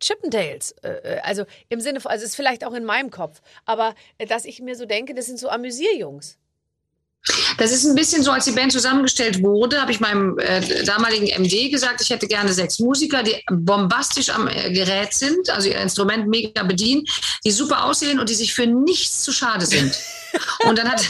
Chippendales. Äh, äh also im Sinne von, also ist vielleicht auch in meinem Kopf. Aber äh, dass ich mir so denke, das sind so Amüsierjungs. Das ist ein bisschen so, als die Band zusammengestellt wurde, habe ich meinem äh, damaligen MD gesagt, ich hätte gerne sechs Musiker, die bombastisch am äh, Gerät sind, also ihr Instrument mega bedienen, die super aussehen und die sich für nichts zu schade sind. und dann hat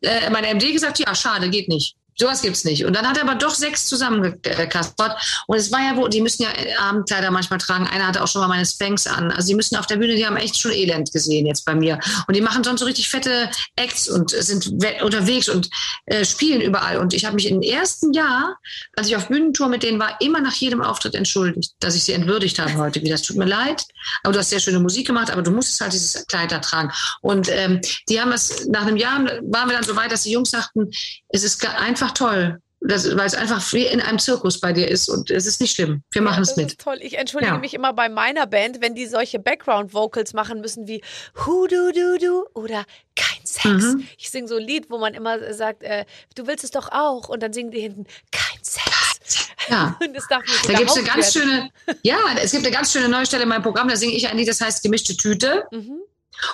äh, mein MD gesagt, ja, schade, geht nicht. Sowas gibt's nicht. Und dann hat er aber doch sechs zusammengekaspert. Und es war ja wo, die müssen ja Abendkleider manchmal tragen. Einer hatte auch schon mal meine Spanks an. Also die müssen auf der Bühne, die haben echt schon Elend gesehen jetzt bei mir. Und die machen sonst so richtig fette Acts und sind unterwegs und äh, spielen überall. Und ich habe mich im ersten Jahr, als ich auf Bühnentour mit denen war, immer nach jedem Auftritt entschuldigt, dass ich sie entwürdigt habe heute. Wie das tut mir leid. Aber du hast sehr schöne Musik gemacht, aber du musstest halt dieses Kleid da tragen. Und ähm, die haben es, nach einem Jahr waren wir dann so weit, dass die Jungs sagten, es ist einfach einfach toll. Das, weil es einfach wie in einem Zirkus bei dir ist und es ist nicht schlimm. Wir machen es mit. Toll. Ich entschuldige ja. mich immer bei meiner Band, wenn die solche Background-Vocals machen müssen wie Hu du du du oder kein Sex. Mhm. Ich singe so ein Lied, wo man immer sagt, äh, du willst es doch auch und dann singen die hinten kein Sex. Ja. Da gibt es eine ganz schöne, ja, es gibt eine ganz schöne neue Stelle in meinem Programm, da singe ich ein Lied, das heißt gemischte Tüte. Mhm.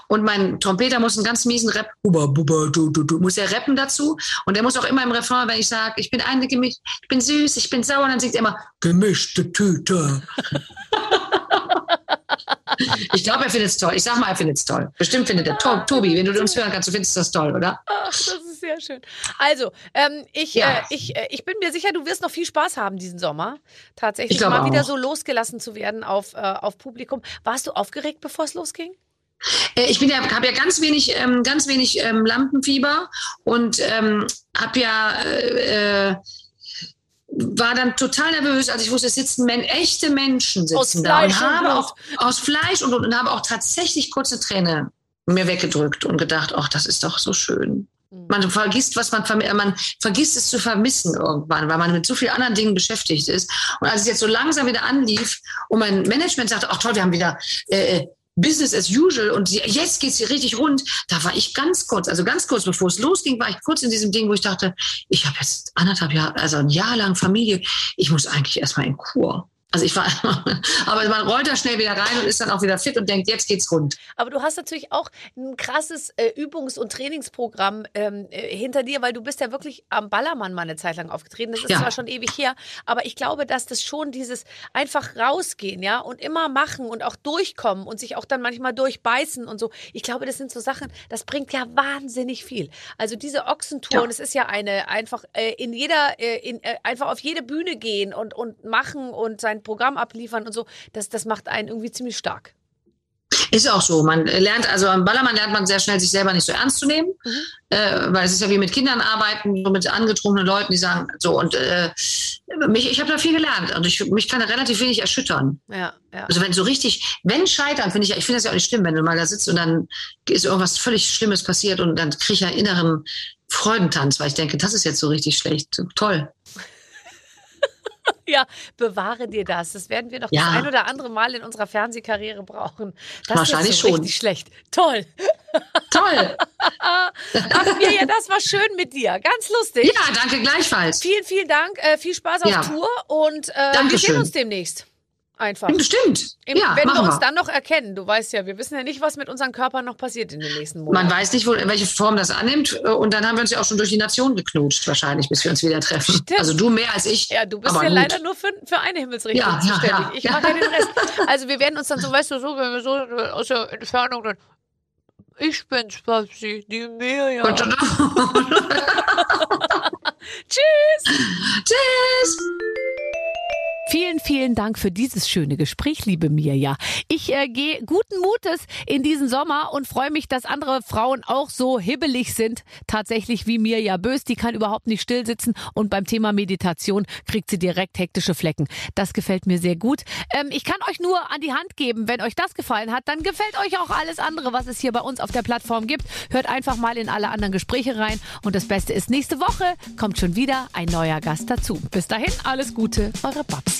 Und mein Trompeter muss einen ganz miesen Rap, buba, buba, du, du, du, muss er rappen dazu. Und er muss auch immer im Refrain, wenn ich sage, ich bin eine gemischt, ich bin süß, ich bin sauer, dann singt er immer gemischte Tüte. ich glaube, er findet es toll. Ich sag mal, er findet es toll. Bestimmt findet er toll. Tobi, wenn du uns hören kannst, du findest das toll, oder? Ach, das ist sehr schön. Also, ähm, ich, ja. äh, ich, äh, ich bin mir sicher, du wirst noch viel Spaß haben diesen Sommer. Tatsächlich mal auch. wieder so losgelassen zu werden auf, äh, auf Publikum. Warst du aufgeregt, bevor es losging? Äh, ich bin ja, habe ja ganz wenig, ähm, ganz wenig ähm, Lampenfieber und ähm, habe ja äh, war dann total nervös, als ich wusste, es sitzen men echte Menschen sitzen da und habe auch aus Fleisch und, und, und habe auch tatsächlich kurze Träne mir weggedrückt und gedacht, ach, das ist doch so schön. Mhm. Man vergisst, was man man vergisst es zu vermissen irgendwann, weil man mit so vielen anderen Dingen beschäftigt ist. Und als es jetzt so langsam wieder anlief und mein Management sagte, ach toll, wir haben wieder äh, äh Business as usual und jetzt geht's hier richtig rund. Da war ich ganz kurz, also ganz kurz bevor es losging, war ich kurz in diesem Ding, wo ich dachte, ich habe jetzt anderthalb Jahre, also ein Jahr lang Familie, ich muss eigentlich erstmal in Kur. Also ich war, aber man rollt da schnell wieder rein und ist dann auch wieder fit und denkt, jetzt geht's rund. Aber du hast natürlich auch ein krasses äh, Übungs- und Trainingsprogramm ähm, äh, hinter dir, weil du bist ja wirklich am Ballermann mal eine Zeit lang aufgetreten. Das ist ja. zwar schon ewig her, aber ich glaube, dass das schon dieses einfach rausgehen, ja, und immer machen und auch durchkommen und sich auch dann manchmal durchbeißen und so. Ich glaube, das sind so Sachen, das bringt ja wahnsinnig viel. Also diese Ochsentour, ja. es ist ja eine einfach äh, in jeder, äh, in, äh, einfach auf jede Bühne gehen und, und machen und sein Programm abliefern und so, das, das macht einen irgendwie ziemlich stark. Ist auch so. Man lernt, also am Ballermann lernt man sehr schnell, sich selber nicht so ernst zu nehmen, mhm. äh, weil es ist ja wie mit Kindern arbeiten, so mit angetrunkenen Leuten, die sagen, so und äh, mich, ich habe da viel gelernt und ich, mich kann da relativ wenig erschüttern. Ja, ja. Also wenn so richtig, wenn scheitern, finde ich, ich finde das ja auch nicht schlimm, wenn du mal da sitzt und dann ist irgendwas völlig Schlimmes passiert und dann kriege ich ja inneren Freudentanz, weil ich denke, das ist jetzt so richtig schlecht. Toll. Ja, bewahre dir das. Das werden wir noch Ja. das ein oder andere Mal in unserer Fernsehkarriere brauchen. Das Wahrscheinlich ist so schon. richtig schlecht. Toll. Toll. Ach, Mirja, das war schön mit dir. Ganz lustig. Ja, danke gleichfalls. Vielen, vielen Dank. Äh, viel Spaß auf Ja. Tour und äh, wir sehen uns demnächst. Einfach. Stimmt. Im, Ja, wenn wir uns wir. dann noch erkennen, du weißt ja, wir wissen ja nicht, was mit unseren Körpern noch passiert in den nächsten Monaten. Man weiß nicht, wo, welche Form das annimmt. äh, Und dann haben wir uns ja auch schon durch die Nation geknutscht, wahrscheinlich, bis wir uns wieder treffen. Stimmt. Also du mehr als ich. Ja, du bist ja gut. leider nur für, für eine Himmelsrichtung Ja, zuständig. ja. Ich mache ja den Rest. Also wir werden uns dann so, weißt du, so, wenn wir so aus der Entfernung dann. Ich bin's, Babsi, die Mirja. Tschüss. Tschüss. Vielen, vielen Dank für dieses schöne Gespräch, liebe Mirja. Ich äh, gehe guten Mutes in diesen Sommer und freue mich, dass andere Frauen auch so hibbelig sind, tatsächlich wie Mirja Bös. Die kann überhaupt nicht still sitzen und beim Thema Meditation kriegt sie direkt hektische Flecken. Das gefällt mir sehr gut. Ähm, ich kann euch nur an die Hand geben, wenn euch das gefallen hat, dann gefällt euch auch alles andere, was es hier bei uns auf der Plattform gibt. Hört einfach mal in alle anderen Gespräche rein. Und das Beste ist, nächste Woche kommt schon wieder ein neuer Gast dazu. Bis dahin, alles Gute, eure Babsi.